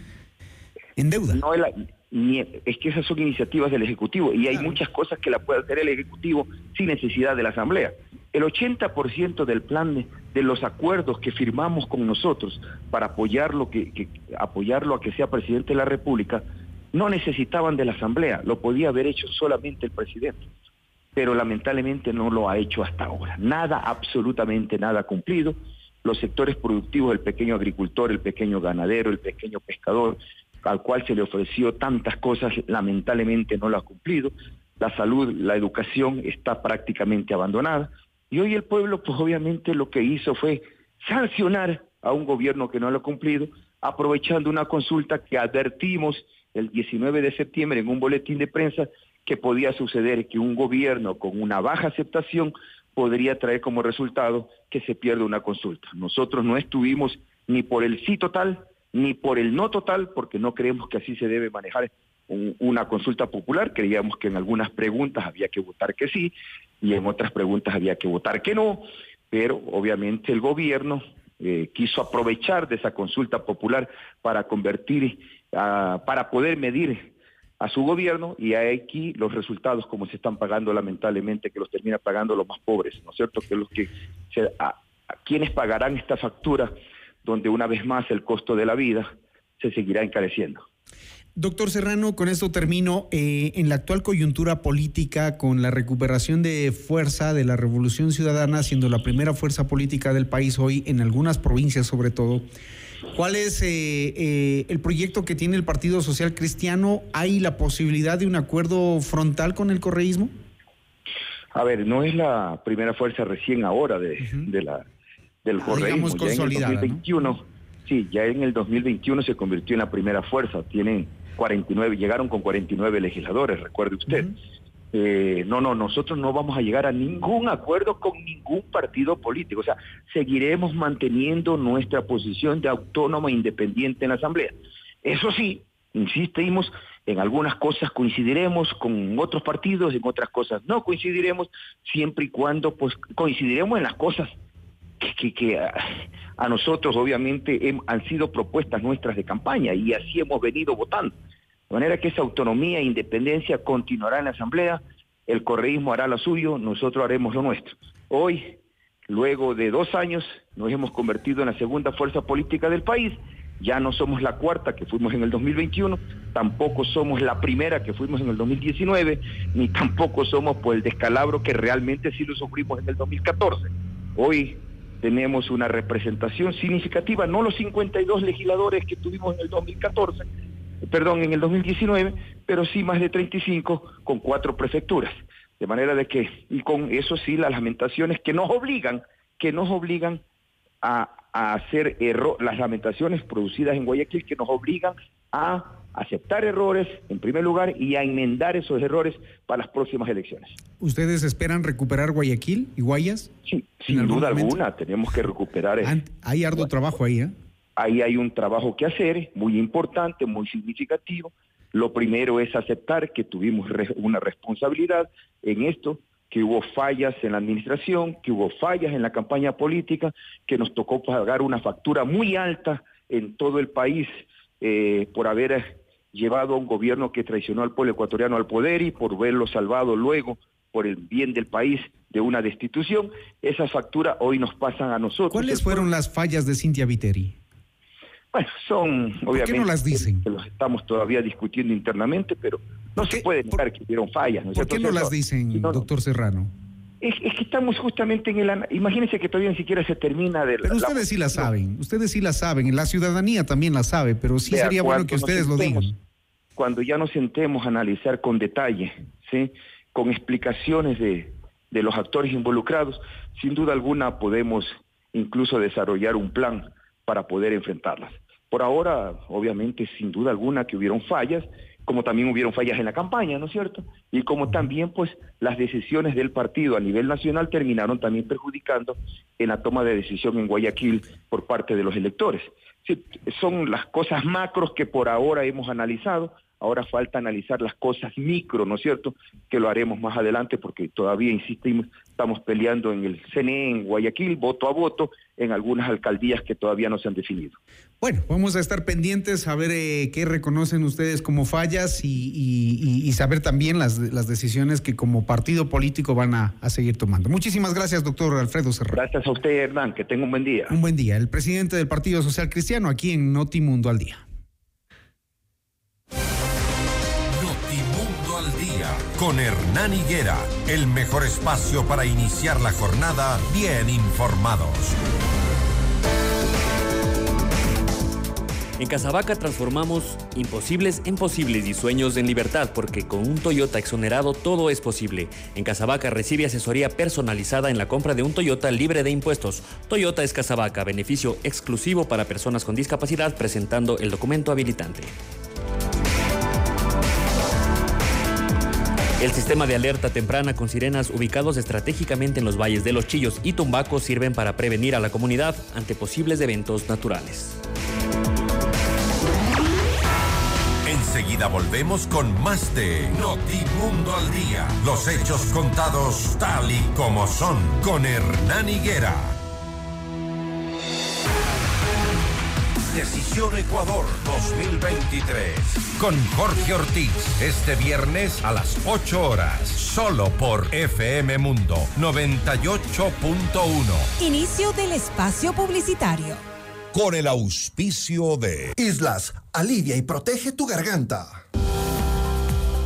S5: en deuda.
S20: No, es que esas son iniciativas del Ejecutivo y hay muchas cosas que la puede hacer el Ejecutivo sin necesidad de la Asamblea. El 80% del plan de, de, los acuerdos que firmamos con nosotros para apoyarlo, que, que, apoyarlo a que sea presidente de la República, no necesitaban de la Asamblea, lo podía haber hecho solamente el presidente, pero lamentablemente no lo ha hecho hasta ahora. Nada, absolutamente nada cumplido. Los sectores productivos, el pequeño agricultor, el pequeño ganadero, el pequeño pescador, al cual se le ofreció tantas cosas, lamentablemente no lo ha cumplido. La salud, la educación está prácticamente abandonada. Y hoy el pueblo, pues obviamente lo que hizo fue sancionar a un gobierno que no lo ha cumplido, aprovechando una consulta que advertimos el 19 de septiembre en un boletín de prensa que podía suceder que un gobierno con una baja aceptación podría traer como resultado que se pierda una consulta. Nosotros no estuvimos ni por el sí total ni por el no total, porque no creemos que así se debe manejar una consulta popular. Creíamos que en algunas preguntas había que votar que sí y en otras preguntas había que votar que no, pero obviamente el gobierno eh, quiso aprovechar de esa consulta popular para convertir, para poder medir a su gobierno y aquí los resultados como se están pagando lamentablemente que los termina pagando los más pobres, ¿no es cierto? Que los que a, quienes pagarán esta factura donde una vez más el costo de la vida se seguirá encareciendo.
S5: Doctor Serrano, con esto termino. Eh, en la actual coyuntura política, con la recuperación de fuerza de la Revolución Ciudadana, siendo la primera fuerza política del país hoy, en algunas provincias sobre todo, ¿Cuál es eh, eh, el proyecto que tiene el Partido Social Cristiano? ¿Hay la posibilidad de un acuerdo frontal con el correísmo?
S20: A ver, no es la primera fuerza recién ahora de, la, del ah, correísmo.
S5: ya en el
S20: 2021, sí, ya en el 2021 se convirtió en la primera fuerza. Tienen 49, llegaron con 49 legisladores, recuerde usted. Eh, no, no, nosotros no vamos a llegar a ningún acuerdo con ningún partido político. O sea, seguiremos manteniendo nuestra posición de autónoma e independiente en la Asamblea. Eso sí, insistimos, en algunas cosas coincidiremos con otros partidos, en otras cosas no coincidiremos, siempre y cuando pues coincidiremos en las cosas que, que, a, nosotros obviamente han sido propuestas nuestras de campaña y así hemos venido votando. De manera que esa autonomía e independencia continuará en la Asamblea, el correísmo hará lo suyo, nosotros haremos lo nuestro. Hoy, luego de dos años, nos hemos convertido en la segunda fuerza política del país, ya no somos la cuarta que fuimos en el 2021, tampoco somos la primera que fuimos en el 2019, ni tampoco somos por el descalabro que realmente sí lo sufrimos en el 2014. Hoy tenemos una representación significativa, no los 52 legisladores que tuvimos en el 2014, perdón, en el 2019, pero sí más de 35 con cuatro prefecturas. De manera de que, y con eso sí, las lamentaciones que nos obligan, que nos obligan a, hacer error, las lamentaciones producidas en Guayaquil que nos obligan a aceptar errores en primer lugar y a enmendar esos errores para las próximas elecciones.
S5: ¿Ustedes esperan recuperar Guayaquil y Guayas?
S20: Sí, sin duda alguna, tenemos que recuperar.
S5: Hay arduo trabajo ahí, ¿eh?
S20: Ahí hay un trabajo que hacer, muy importante, muy significativo. Lo primero es aceptar que tuvimos una responsabilidad en esto, que hubo fallas en la administración, que hubo fallas en la campaña política, que nos tocó pagar una factura muy alta en todo el país eh, por haber llevado a un gobierno que traicionó al pueblo ecuatoriano al poder y por verlo salvado luego por el bien del país de una destitución. Esa factura hoy nos pasan a nosotros.
S5: ¿Cuáles fueron las fallas de Cintia Viteri?
S20: Bueno, son obviamente. ¿Por
S5: qué no las dicen?
S20: Que los estamos todavía discutiendo internamente, pero no se puede negar que hubieron fallas.
S5: ¿Por qué no las dicen, doctor Serrano?
S20: Es, que estamos justamente en el... Imagínense que todavía ni siquiera se termina de...
S5: Pero ustedes sí la saben, ustedes sí la saben, la ciudadanía también la sabe, pero sí sería bueno que ustedes lo digan.
S20: Cuando ya nos sentemos a analizar con detalle, ¿sí? con explicaciones de, de los actores involucrados, sin duda alguna podemos incluso desarrollar un plan para poder enfrentarlas. Por ahora, obviamente, sin duda alguna que hubieron fallas, como también hubieron fallas en la campaña, ¿no es cierto? Y como también, pues, las decisiones del partido a nivel nacional terminaron también perjudicando en la toma de decisión en Guayaquil por parte de los electores. son las cosas macros que por ahora hemos analizado, ahora falta analizar las cosas micro, ¿no es cierto? Que lo haremos más adelante porque todavía, insistimos, estamos peleando en el CNE, en Guayaquil, voto a voto, en algunas alcaldías que todavía no se han definido.
S5: Bueno, vamos a estar pendientes a ver eh, qué reconocen ustedes como fallas y, saber también las, las, decisiones que como partido político van a, seguir tomando. Muchísimas gracias, doctor Alfredo Serrano.
S20: Gracias a usted, Hernán, que tenga un buen día.
S5: Un buen día. El presidente del Partido Social Cristiano aquí en Notimundo al Día.
S1: Con Hernán Higuera, el mejor espacio para iniciar la jornada bien informados.
S8: En Casabaca transformamos imposibles en posibles y sueños en libertad, porque con un Toyota exonerado todo es posible. En Casabaca recibe asesoría personalizada en la compra de un Toyota libre de impuestos. Toyota es Casabaca, beneficio exclusivo para personas con discapacidad presentando el documento habilitante. El sistema de alerta temprana con sirenas ubicados estratégicamente en los valles de Los Chillos y Tumbaco sirven para prevenir a la comunidad ante posibles eventos naturales.
S1: Enseguida volvemos con más de Notimundo al Día. Los hechos contados tal y como son con Hernán Higuera. Decisión Ecuador 2023. Con Jorge Ortiz. Este viernes a las 8 horas. Solo por FM Mundo 98.1.
S3: Inicio del espacio publicitario.
S16: Con el auspicio de
S21: Islas, alivia y protege tu garganta.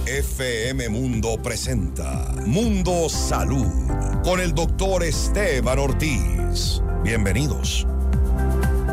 S16: FM Mundo presenta Mundo Salud con el doctor Esteban Ortiz. Bienvenidos.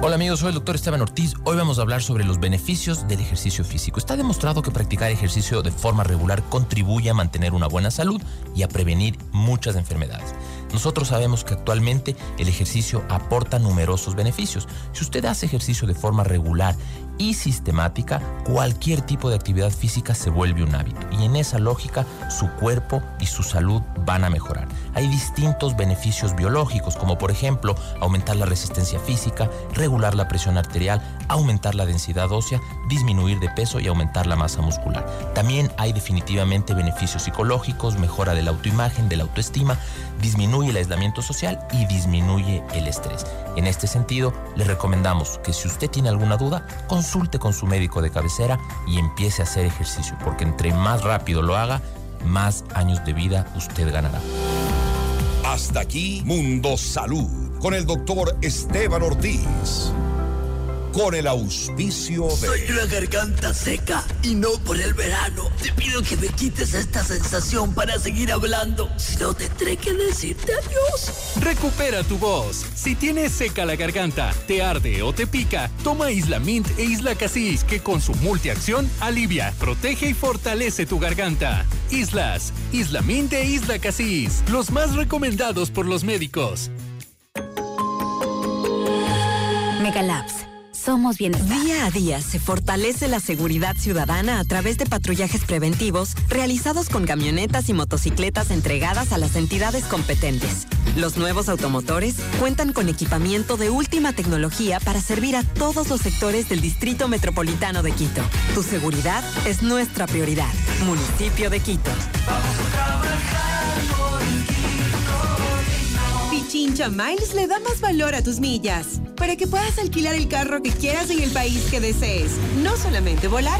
S22: Hola amigos, soy el doctor Esteban Ortiz. Hoy vamos a hablar sobre los beneficios del ejercicio físico. Está demostrado que practicar ejercicio de forma regular contribuye a mantener una buena salud y a prevenir muchas enfermedades. Nosotros sabemos que actualmente el ejercicio aporta numerosos beneficios. Si usted hace ejercicio de forma regular y sistemática, cualquier tipo de actividad física se vuelve un hábito y en esa lógica su cuerpo y su salud van a mejorar. Hay distintos beneficios biológicos como por ejemplo aumentar la resistencia física, regular la presión arterial, aumentar la densidad ósea, disminuir de peso y aumentar la masa muscular. También hay definitivamente beneficios psicológicos, mejora de la autoimagen, de la autoestima, disminuye el aislamiento social y disminuye el estrés. En este sentido, le recomendamos que si usted tiene alguna duda, consulte con su médico de cabecera y empiece a hacer ejercicio, porque entre más rápido lo haga, más años de vida usted ganará.
S16: Hasta aquí Mundo Salud con el doctor Esteban Ortiz. Con el auspicio de...
S23: Soy una garganta seca y no por el verano. Te pido que me quites esta sensación para seguir hablando. Si no, tendré que decirte adiós.
S24: Recupera tu voz. Si tienes seca la garganta, te arde o te pica, toma Isla Mint e Isla Casis, que con su multiacción alivia, protege y fortalece tu garganta. Islas, Isla Mint e Isla Casis, los más recomendados por los médicos.
S25: Megalabs. Somos bienestar.
S3: Día a día se fortalece la seguridad ciudadana a través de patrullajes preventivos realizados con camionetas y motocicletas entregadas a las entidades competentes. Los nuevos automotores cuentan con equipamiento de última tecnología para servir a todos los sectores del Distrito Metropolitano de Quito. Tu seguridad es nuestra prioridad. Municipio de Quito. Pichincha Miles le da más valor a tus millas para que puedas alquilar el carro que quieras en el país que desees. No solamente volar,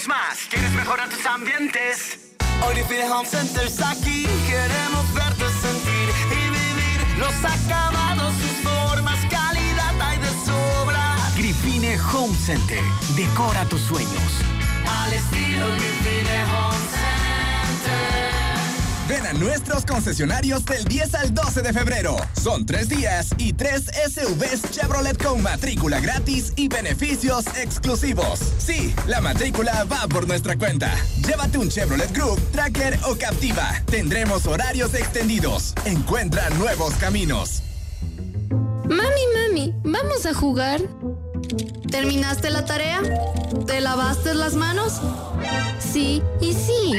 S17: más. ¿Quieres mejorar tus ambientes? Vivine Home Center está aquí. Queremos verte sentir y vivir los acabados, sus formas, calidad hay de sobra.
S26: Gripine Home Center. Decora tus sueños.
S17: Al estilo Gripine Home Center.
S12: Ven a nuestros concesionarios del 10 al 12 de febrero. Son tres días y tres SUVs Chevrolet con matrícula gratis y beneficios exclusivos. Sí, la matrícula va por nuestra cuenta. Llévate un Chevrolet Group, Tracker o Captiva. Tendremos horarios extendidos. Encuentra nuevos caminos.
S13: Mami, mami, ¿vamos a jugar? ¿Terminaste la tarea? ¿Te lavaste las manos? Sí y sí.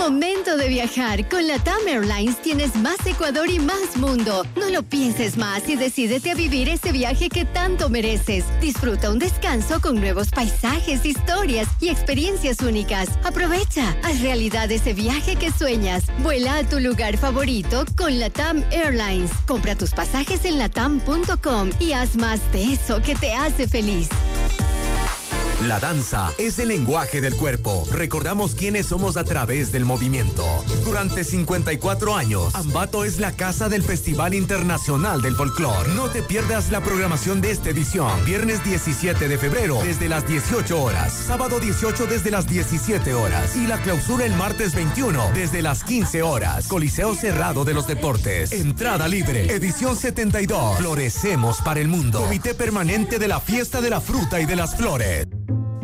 S27: Momento de viajar. Con la TAM Airlines tienes más Ecuador y más mundo. No lo pienses más y decídete a vivir ese viaje que tanto mereces. Disfruta un descanso con nuevos paisajes, historias y experiencias únicas. Aprovecha, haz realidad ese viaje que sueñas. Vuela a tu lugar favorito con la TAM Airlines. Compra tus pasajes en latam.com y haz más de eso que te hace feliz.
S19: La danza es el lenguaje del cuerpo. Recordamos quiénes somos a través del movimiento. Durante 54 años, Ambato es la casa del Festival Internacional del Folclor. No te pierdas la programación de esta edición. Viernes 17 de febrero desde las 18 horas. Sábado 18 desde las 17 horas. Y la clausura el martes 21 desde las 15 horas. Coliseo Cerrado de los Deportes. Entrada libre. Edición 72. Florecemos para el mundo. Comité Permanente de la Fiesta de la Fruta y de las Flores.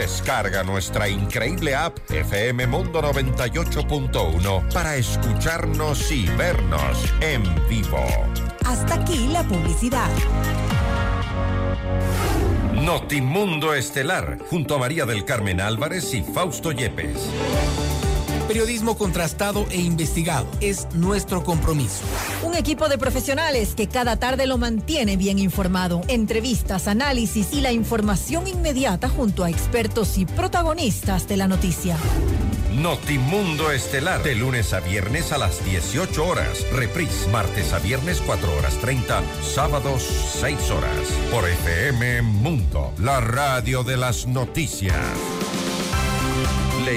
S1: Descarga nuestra increíble app FM Mundo 98.1 para escucharnos y vernos en vivo.
S28: Hasta aquí la publicidad.
S1: Notimundo Estelar, junto a María del Carmen Álvarez y Fausto Yepes.
S29: Periodismo contrastado e investigado es nuestro compromiso.
S28: Un equipo de profesionales que cada tarde lo mantiene bien informado. Entrevistas, análisis y la información inmediata junto a expertos y protagonistas de la noticia.
S1: Notimundo Estelar, de lunes a viernes a las 18 horas. Reprise, martes a viernes 4 horas 30, sábados 6 horas. Por FM Mundo, la radio de las noticias. Le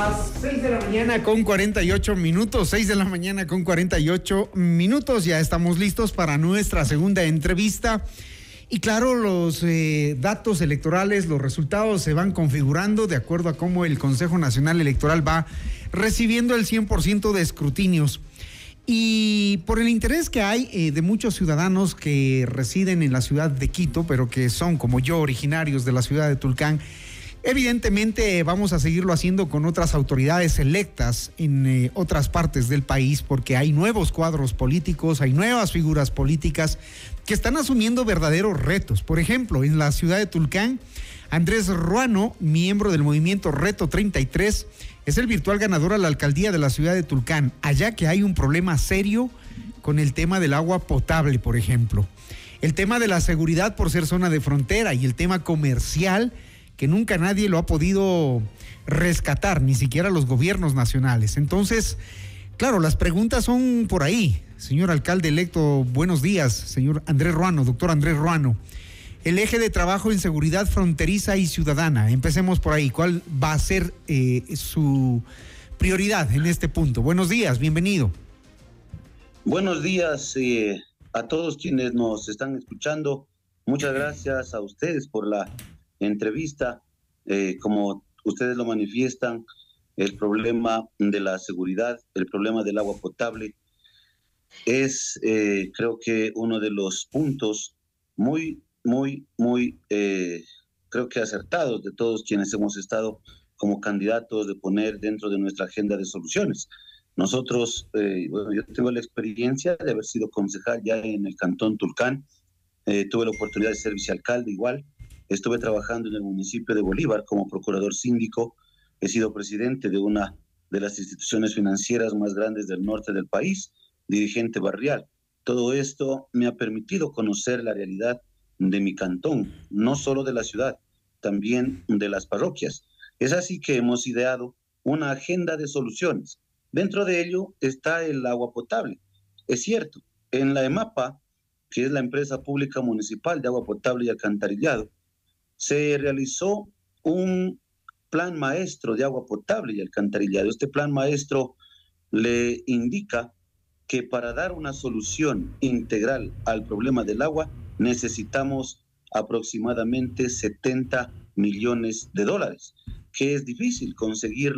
S5: Las 6 de la mañana con 48 minutos, 6 de la mañana con 48 minutos, ya estamos listos para nuestra segunda entrevista. Y claro, los eh, datos electorales, los resultados se van configurando de acuerdo a cómo el Consejo Nacional Electoral va recibiendo el 100% de escrutinios. Y por el interés que hay eh, de muchos ciudadanos que residen en la ciudad de Quito, pero que son como yo originarios de la ciudad de Tulcán, Evidentemente vamos a seguirlo haciendo con otras autoridades electas en eh, otras partes del país porque hay nuevos cuadros políticos, hay nuevas figuras políticas que están asumiendo verdaderos retos. Por ejemplo, en la ciudad de Tulcán, Andrés Ruano, miembro del movimiento Reto 33, es el virtual ganador a la alcaldía de la ciudad de Tulcán, allá que hay un problema serio con el tema del agua potable, por ejemplo. El tema de la seguridad por ser zona de frontera y el tema comercial que nunca nadie lo ha podido rescatar, ni siquiera los gobiernos nacionales. Entonces, claro, las preguntas son por ahí. Señor alcalde electo, buenos días, señor Andrés Ruano, doctor Andrés Ruano. El eje de trabajo en seguridad fronteriza y ciudadana. Empecemos por ahí. ¿Cuál va a ser eh, su prioridad en este punto? Buenos días, bienvenido.
S30: Buenos días eh, a todos quienes nos están escuchando. Muchas gracias a ustedes por la entrevista, eh, como ustedes lo manifiestan, el problema de la seguridad, el problema del agua potable, es eh, creo que uno de los puntos muy, muy, muy, eh, creo que acertados de todos quienes hemos estado como candidatos de poner dentro de nuestra agenda de soluciones. Nosotros, bueno, yo tengo la experiencia de haber sido concejal ya en el Cantón Tulcán, tuve la oportunidad de ser vicealcalde igual, Estuve trabajando en el municipio de Bolívar como procurador síndico, he sido presidente de una de las instituciones financieras más grandes del norte del país, dirigente barrial. Todo esto me ha permitido conocer la realidad de mi cantón, no solo de la ciudad, también de las parroquias. Es así que hemos ideado una agenda de soluciones. Dentro de ello está el agua potable. Es cierto, en la EMAPA, que es la empresa pública municipal de agua potable y alcantarillado, se realizó un plan maestro de agua potable y alcantarillado. Este plan maestro le indica que para dar una solución integral al problema del agua necesitamos aproximadamente 70 millones de dólares, que es difícil conseguir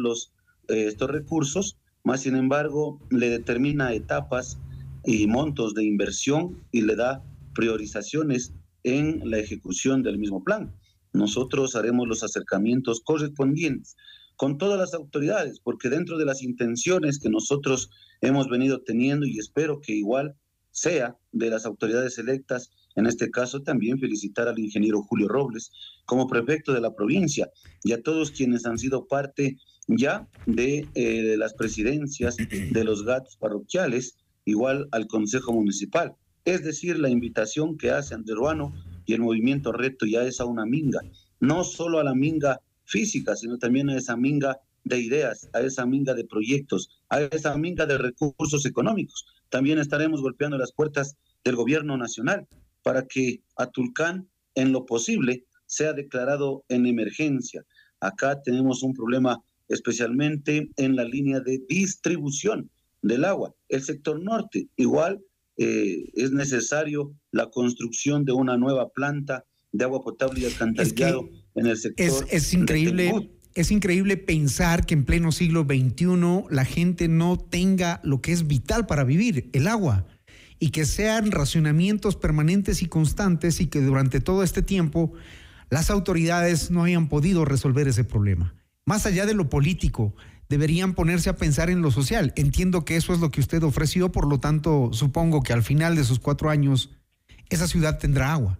S30: eh, estos recursos, más sin embargo le determina etapas y montos de inversión y le da priorizaciones en la ejecución del mismo plan nosotros haremos los acercamientos correspondientes con todas las autoridades, porque dentro de las intenciones que nosotros hemos venido teniendo y espero que igual sea de las autoridades electas, en este caso también felicitar al ingeniero Julio Robles como prefecto de la provincia y a todos quienes han sido parte ya de, eh, las presidencias de los gatos parroquiales, igual al Consejo Municipal. Es decir, la invitación que hace Anderuano y el movimiento Reto ya es a una minga, no solo a la minga física, sino también a esa minga de ideas, a esa minga de proyectos, a esa minga de recursos económicos. También estaremos golpeando las puertas del gobierno nacional para que Atulcán, en lo posible, sea declarado en emergencia. Acá tenemos un problema especialmente en la línea de distribución del agua. El sector norte, igual eh, es necesario la construcción de una nueva planta de agua potable y alcantarillado en el sector.
S5: Es, es increíble. Es increíble pensar que en pleno siglo XXI la gente no tenga lo que es vital para vivir, el agua, y que sean racionamientos permanentes y constantes y que durante todo este tiempo las autoridades no hayan podido resolver ese problema. Más allá de lo político, deberían ponerse a pensar en lo social. Entiendo que eso es lo que usted ofreció, por lo tanto, supongo que al final de sus cuatro años, esa ciudad tendrá agua.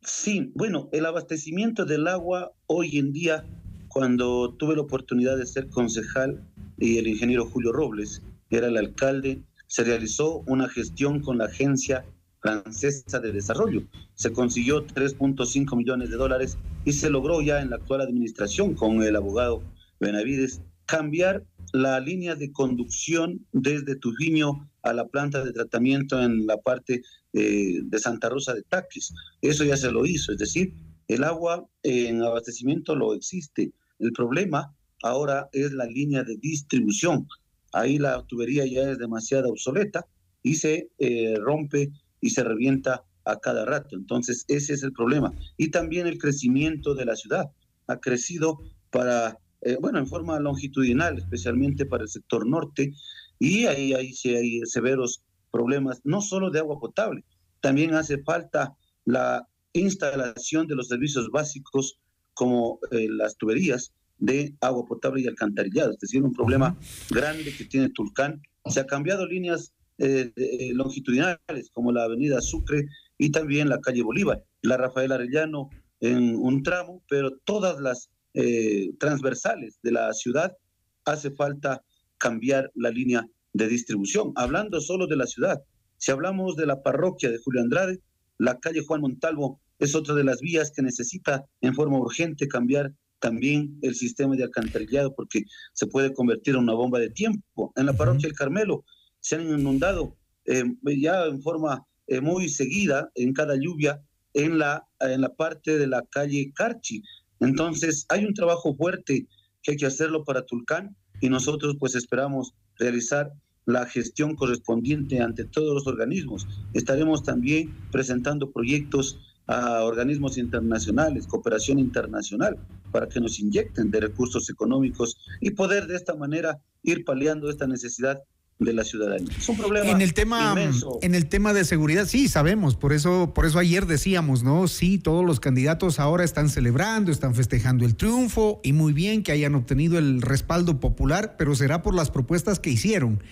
S30: Sí, bueno, el abastecimiento del agua hoy en día, cuando tuve la oportunidad de ser concejal y el ingeniero Julio Robles era el alcalde, se realizó una gestión con la Agencia Francesa de Desarrollo. Se consiguió 3.5 millones de dólares y se logró ya en la actual administración con el abogado Benavides, cambiar la línea de conducción desde Tujiño a la planta de tratamiento en la parte eh, de Santa Rosa de Taquis. Eso ya se lo hizo, es decir, el agua en abastecimiento lo existe. El problema ahora es la línea de distribución. Ahí la tubería ya es demasiado obsoleta y se eh, rompe y se revienta a cada rato. Entonces, ese es el problema. Y también el crecimiento de la ciudad. Ha crecido para eh, bueno, en forma longitudinal, especialmente para el sector norte, y ahí, ahí sí hay severos problemas, no solo de agua potable, también hace falta la instalación de los servicios básicos como eh, las tuberías de agua potable y alcantarillado, es decir, un problema grande que tiene Tulcán. Se ha cambiado líneas eh, longitudinales como la avenida Sucre y también la calle Bolívar, la Rafael Arellano en un tramo, pero todas las eh, transversales de la ciudad, hace falta cambiar la línea de distribución. Hablando solo de la ciudad, si hablamos de la parroquia de Julio Andrade, la calle Juan Montalvo es otra de las vías que necesita en forma urgente cambiar también el sistema de alcantarillado porque se puede convertir en una bomba de tiempo. En la parroquia del Carmelo se han inundado eh, ya en forma eh, muy seguida en cada lluvia en la, en la parte de la calle Carchi. Entonces, hay un trabajo fuerte que hay que hacerlo para Tulcán y nosotros pues esperamos realizar la gestión correspondiente ante todos los organismos. Estaremos también presentando proyectos a organismos internacionales, cooperación internacional, para que nos inyecten de recursos económicos y poder de esta manera ir paliando esta necesidad de la ciudadanía. Es un problema
S5: en el tema
S30: inmenso.
S5: en el tema de seguridad sí sabemos, por eso por eso ayer decíamos, ¿no? Sí, todos los candidatos ahora están celebrando, están festejando el triunfo y muy bien que hayan obtenido el respaldo popular, pero será por las propuestas que hicieron.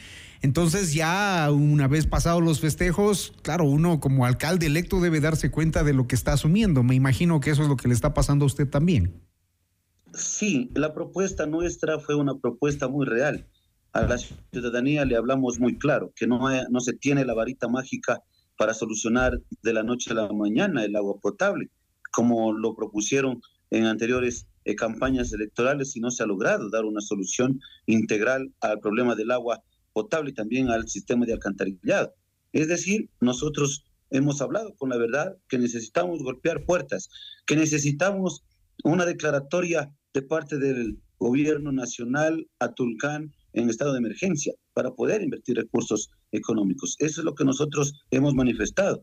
S5: Entonces ya una vez pasados los festejos, claro, uno como alcalde electo debe darse cuenta de lo que está asumiendo. Me imagino que eso es lo que le está pasando a usted también.
S30: Sí, la propuesta nuestra fue una propuesta muy real. A la ciudadanía le hablamos muy claro que no, no se tiene la varita mágica para solucionar de la noche a la mañana el agua potable, como lo propusieron en anteriores eh, campañas electorales y no se ha logrado dar una solución integral al problema del agua potable y también al sistema de alcantarillado. Es decir, nosotros hemos hablado con la verdad que necesitamos golpear puertas, que necesitamos una declaratoria de parte del gobierno nacional a Tulcán en estado de emergencia para poder invertir recursos económicos. Eso es lo que nosotros hemos manifestado.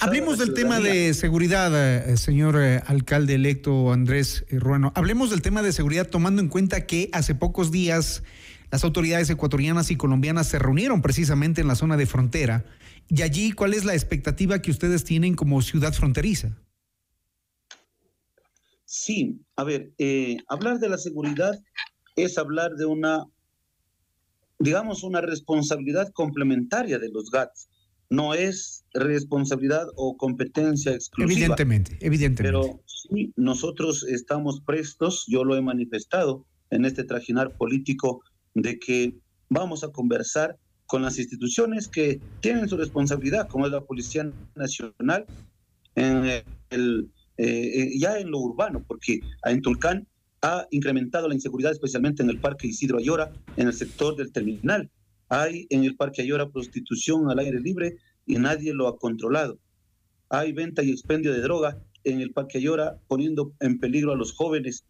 S5: Hablemos del tema de seguridad, eh, señor eh, alcalde electo Andrés eh, Ruano. Hablemos del tema de seguridad tomando en cuenta que hace pocos días las autoridades ecuatorianas y colombianas se reunieron precisamente en la zona de frontera. Y allí, ¿cuál es la expectativa que ustedes tienen como ciudad fronteriza?
S30: Sí, a ver, hablar de la seguridad es hablar de una digamos, una responsabilidad complementaria de los GATS. No es responsabilidad o competencia exclusiva.
S5: Evidentemente, evidentemente.
S30: Pero sí, nosotros estamos prestos, yo lo he manifestado en este trajinar político, de que vamos a conversar con las instituciones que tienen su responsabilidad, como es la Policía Nacional, en el, eh, ya en lo urbano, porque en Tulcán ha incrementado la inseguridad, especialmente en el Parque Isidro Ayora, en el sector del terminal. Hay en el Parque Ayora prostitución al aire libre y nadie lo ha controlado. Hay venta y expendio de droga en el Parque Ayora, poniendo en peligro a los jóvenes,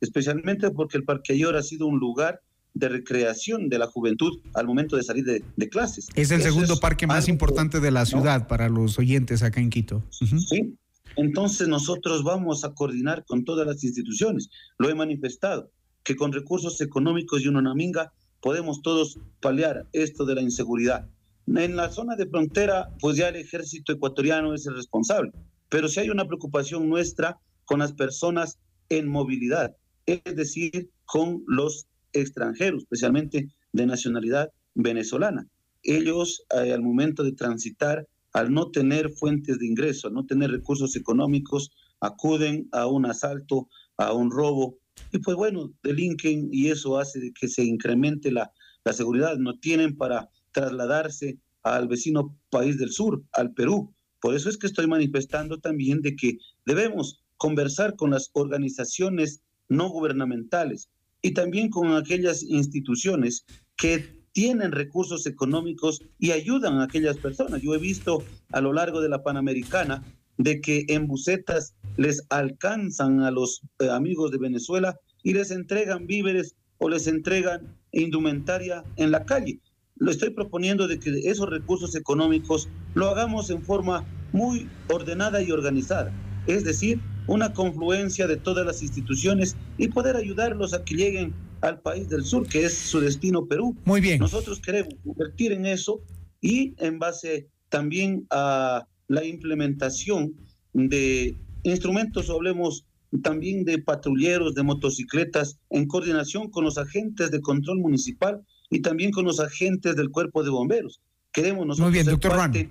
S30: especialmente porque el Parque Ayora ha sido un lugar de recreación de la juventud al momento de salir de, clases.
S5: Es el segundo parque más importante de la ciudad para los oyentes acá en Quito.
S30: Sí, entonces nosotros vamos a coordinar con todas las instituciones. Lo he manifestado, que con recursos económicos y una minga podemos todos paliar esto de la inseguridad. En la zona de frontera, pues ya el ejército ecuatoriano es el responsable, pero si hay una preocupación nuestra con las personas en movilidad, es decir, con los extranjeros, especialmente de nacionalidad venezolana. Ellos, eh, al momento de transitar, al no tener fuentes de ingreso, al no tener recursos económicos, acuden a un asalto, a un robo, y pues bueno, delinquen y eso hace que se incremente la, la seguridad. No tienen para trasladarse al vecino país del sur, al Perú. Por eso es que estoy manifestando también de que debemos conversar con las organizaciones no gubernamentales y también con aquellas instituciones que tienen recursos económicos y ayudan a aquellas personas. Yo he visto a lo largo de la Panamericana de que en bucetas les alcanzan a los eh, amigos de Venezuela y les entregan víveres o les entregan indumentaria en la calle. Lo estoy proponiendo de que esos recursos económicos lo hagamos en forma muy ordenada y organizada, es decir, una confluencia de todas las instituciones y poder ayudarlos a que lleguen al país del sur, que es su destino Perú.
S5: Muy bien.
S30: Nosotros queremos invertir en eso y en base también a la implementación de instrumentos, hablemos también de patrulleros, de motocicletas, en coordinación con los agentes de control municipal y también con los agentes del cuerpo de bomberos. Queremos nosotros
S5: Muy bien, doctor parte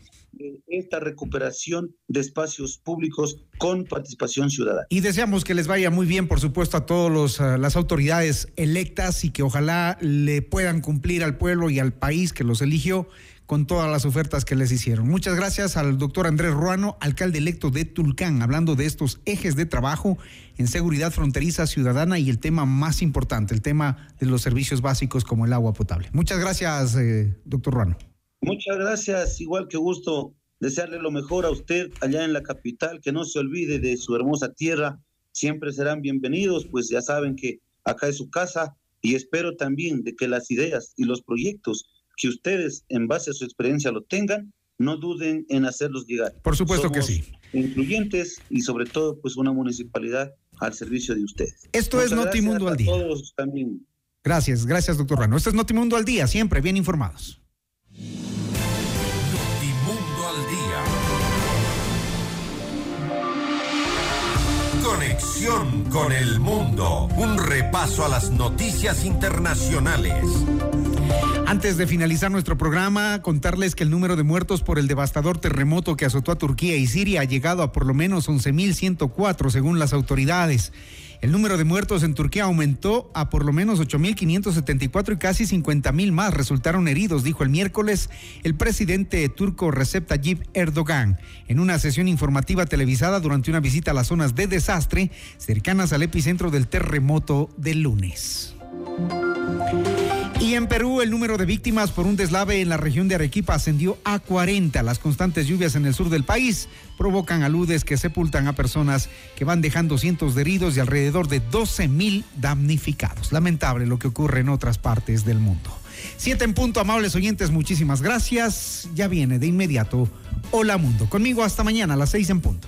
S30: esta recuperación de espacios públicos con participación ciudadana.
S5: Y deseamos que les vaya muy bien, por supuesto, a todas las autoridades electas y que ojalá le puedan cumplir al pueblo y al país que los eligió con todas las ofertas que les hicieron. Muchas gracias al doctor Andrés Ruano, alcalde electo de Tulcán, hablando de estos ejes de trabajo en seguridad fronteriza ciudadana y el tema más importante, el tema de los servicios básicos como el agua potable. Muchas gracias, eh, doctor Ruano.
S30: Muchas gracias, igual que gusto desearle lo mejor a usted allá en la capital, que no se olvide de su hermosa tierra, siempre serán bienvenidos, pues ya saben que acá es su casa y espero también de que las ideas y los proyectos que ustedes en base a su experiencia lo tengan, no duden en hacerlos llegar.
S5: Por supuesto que sí.
S30: Incluyentes y sobre todo pues una municipalidad al servicio de ustedes.
S5: Esto es Notimundo al día.
S30: Todos también.
S5: Gracias, gracias doctor Rano. Esto es Notimundo al día, siempre bien informados.
S1: Conexión con el mundo. Un repaso a las noticias internacionales.
S5: Antes de finalizar nuestro programa, contarles que el número de muertos por el devastador terremoto que azotó a Turquía y Siria ha llegado a por lo menos 11.104 según las autoridades. El número de muertos en Turquía aumentó a por lo menos 8.574 y casi 50.000 más resultaron heridos, dijo el miércoles el presidente turco Recep Tayyip Erdogan en una sesión informativa televisada durante una visita a las zonas de desastre cercanas al epicentro del terremoto del lunes. Y en Perú el número de víctimas por un deslave en la región de Arequipa ascendió a 40. Las constantes lluvias en el sur del país provocan aludes que sepultan a personas que van dejando cientos de heridos y alrededor de 12 mil damnificados. Lamentable lo que ocurre en otras partes del mundo. Siete en punto, amables oyentes, muchísimas gracias. Ya viene de inmediato Hola Mundo. Conmigo hasta mañana a las seis en punto.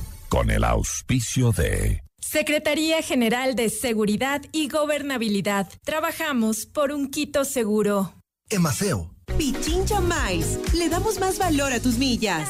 S1: con el auspicio de...
S31: Secretaría General de Seguridad y Gobernabilidad. Trabajamos por un Quito seguro.
S21: Emaceo.
S3: Pichincha Miles. Le damos más valor a tus millas.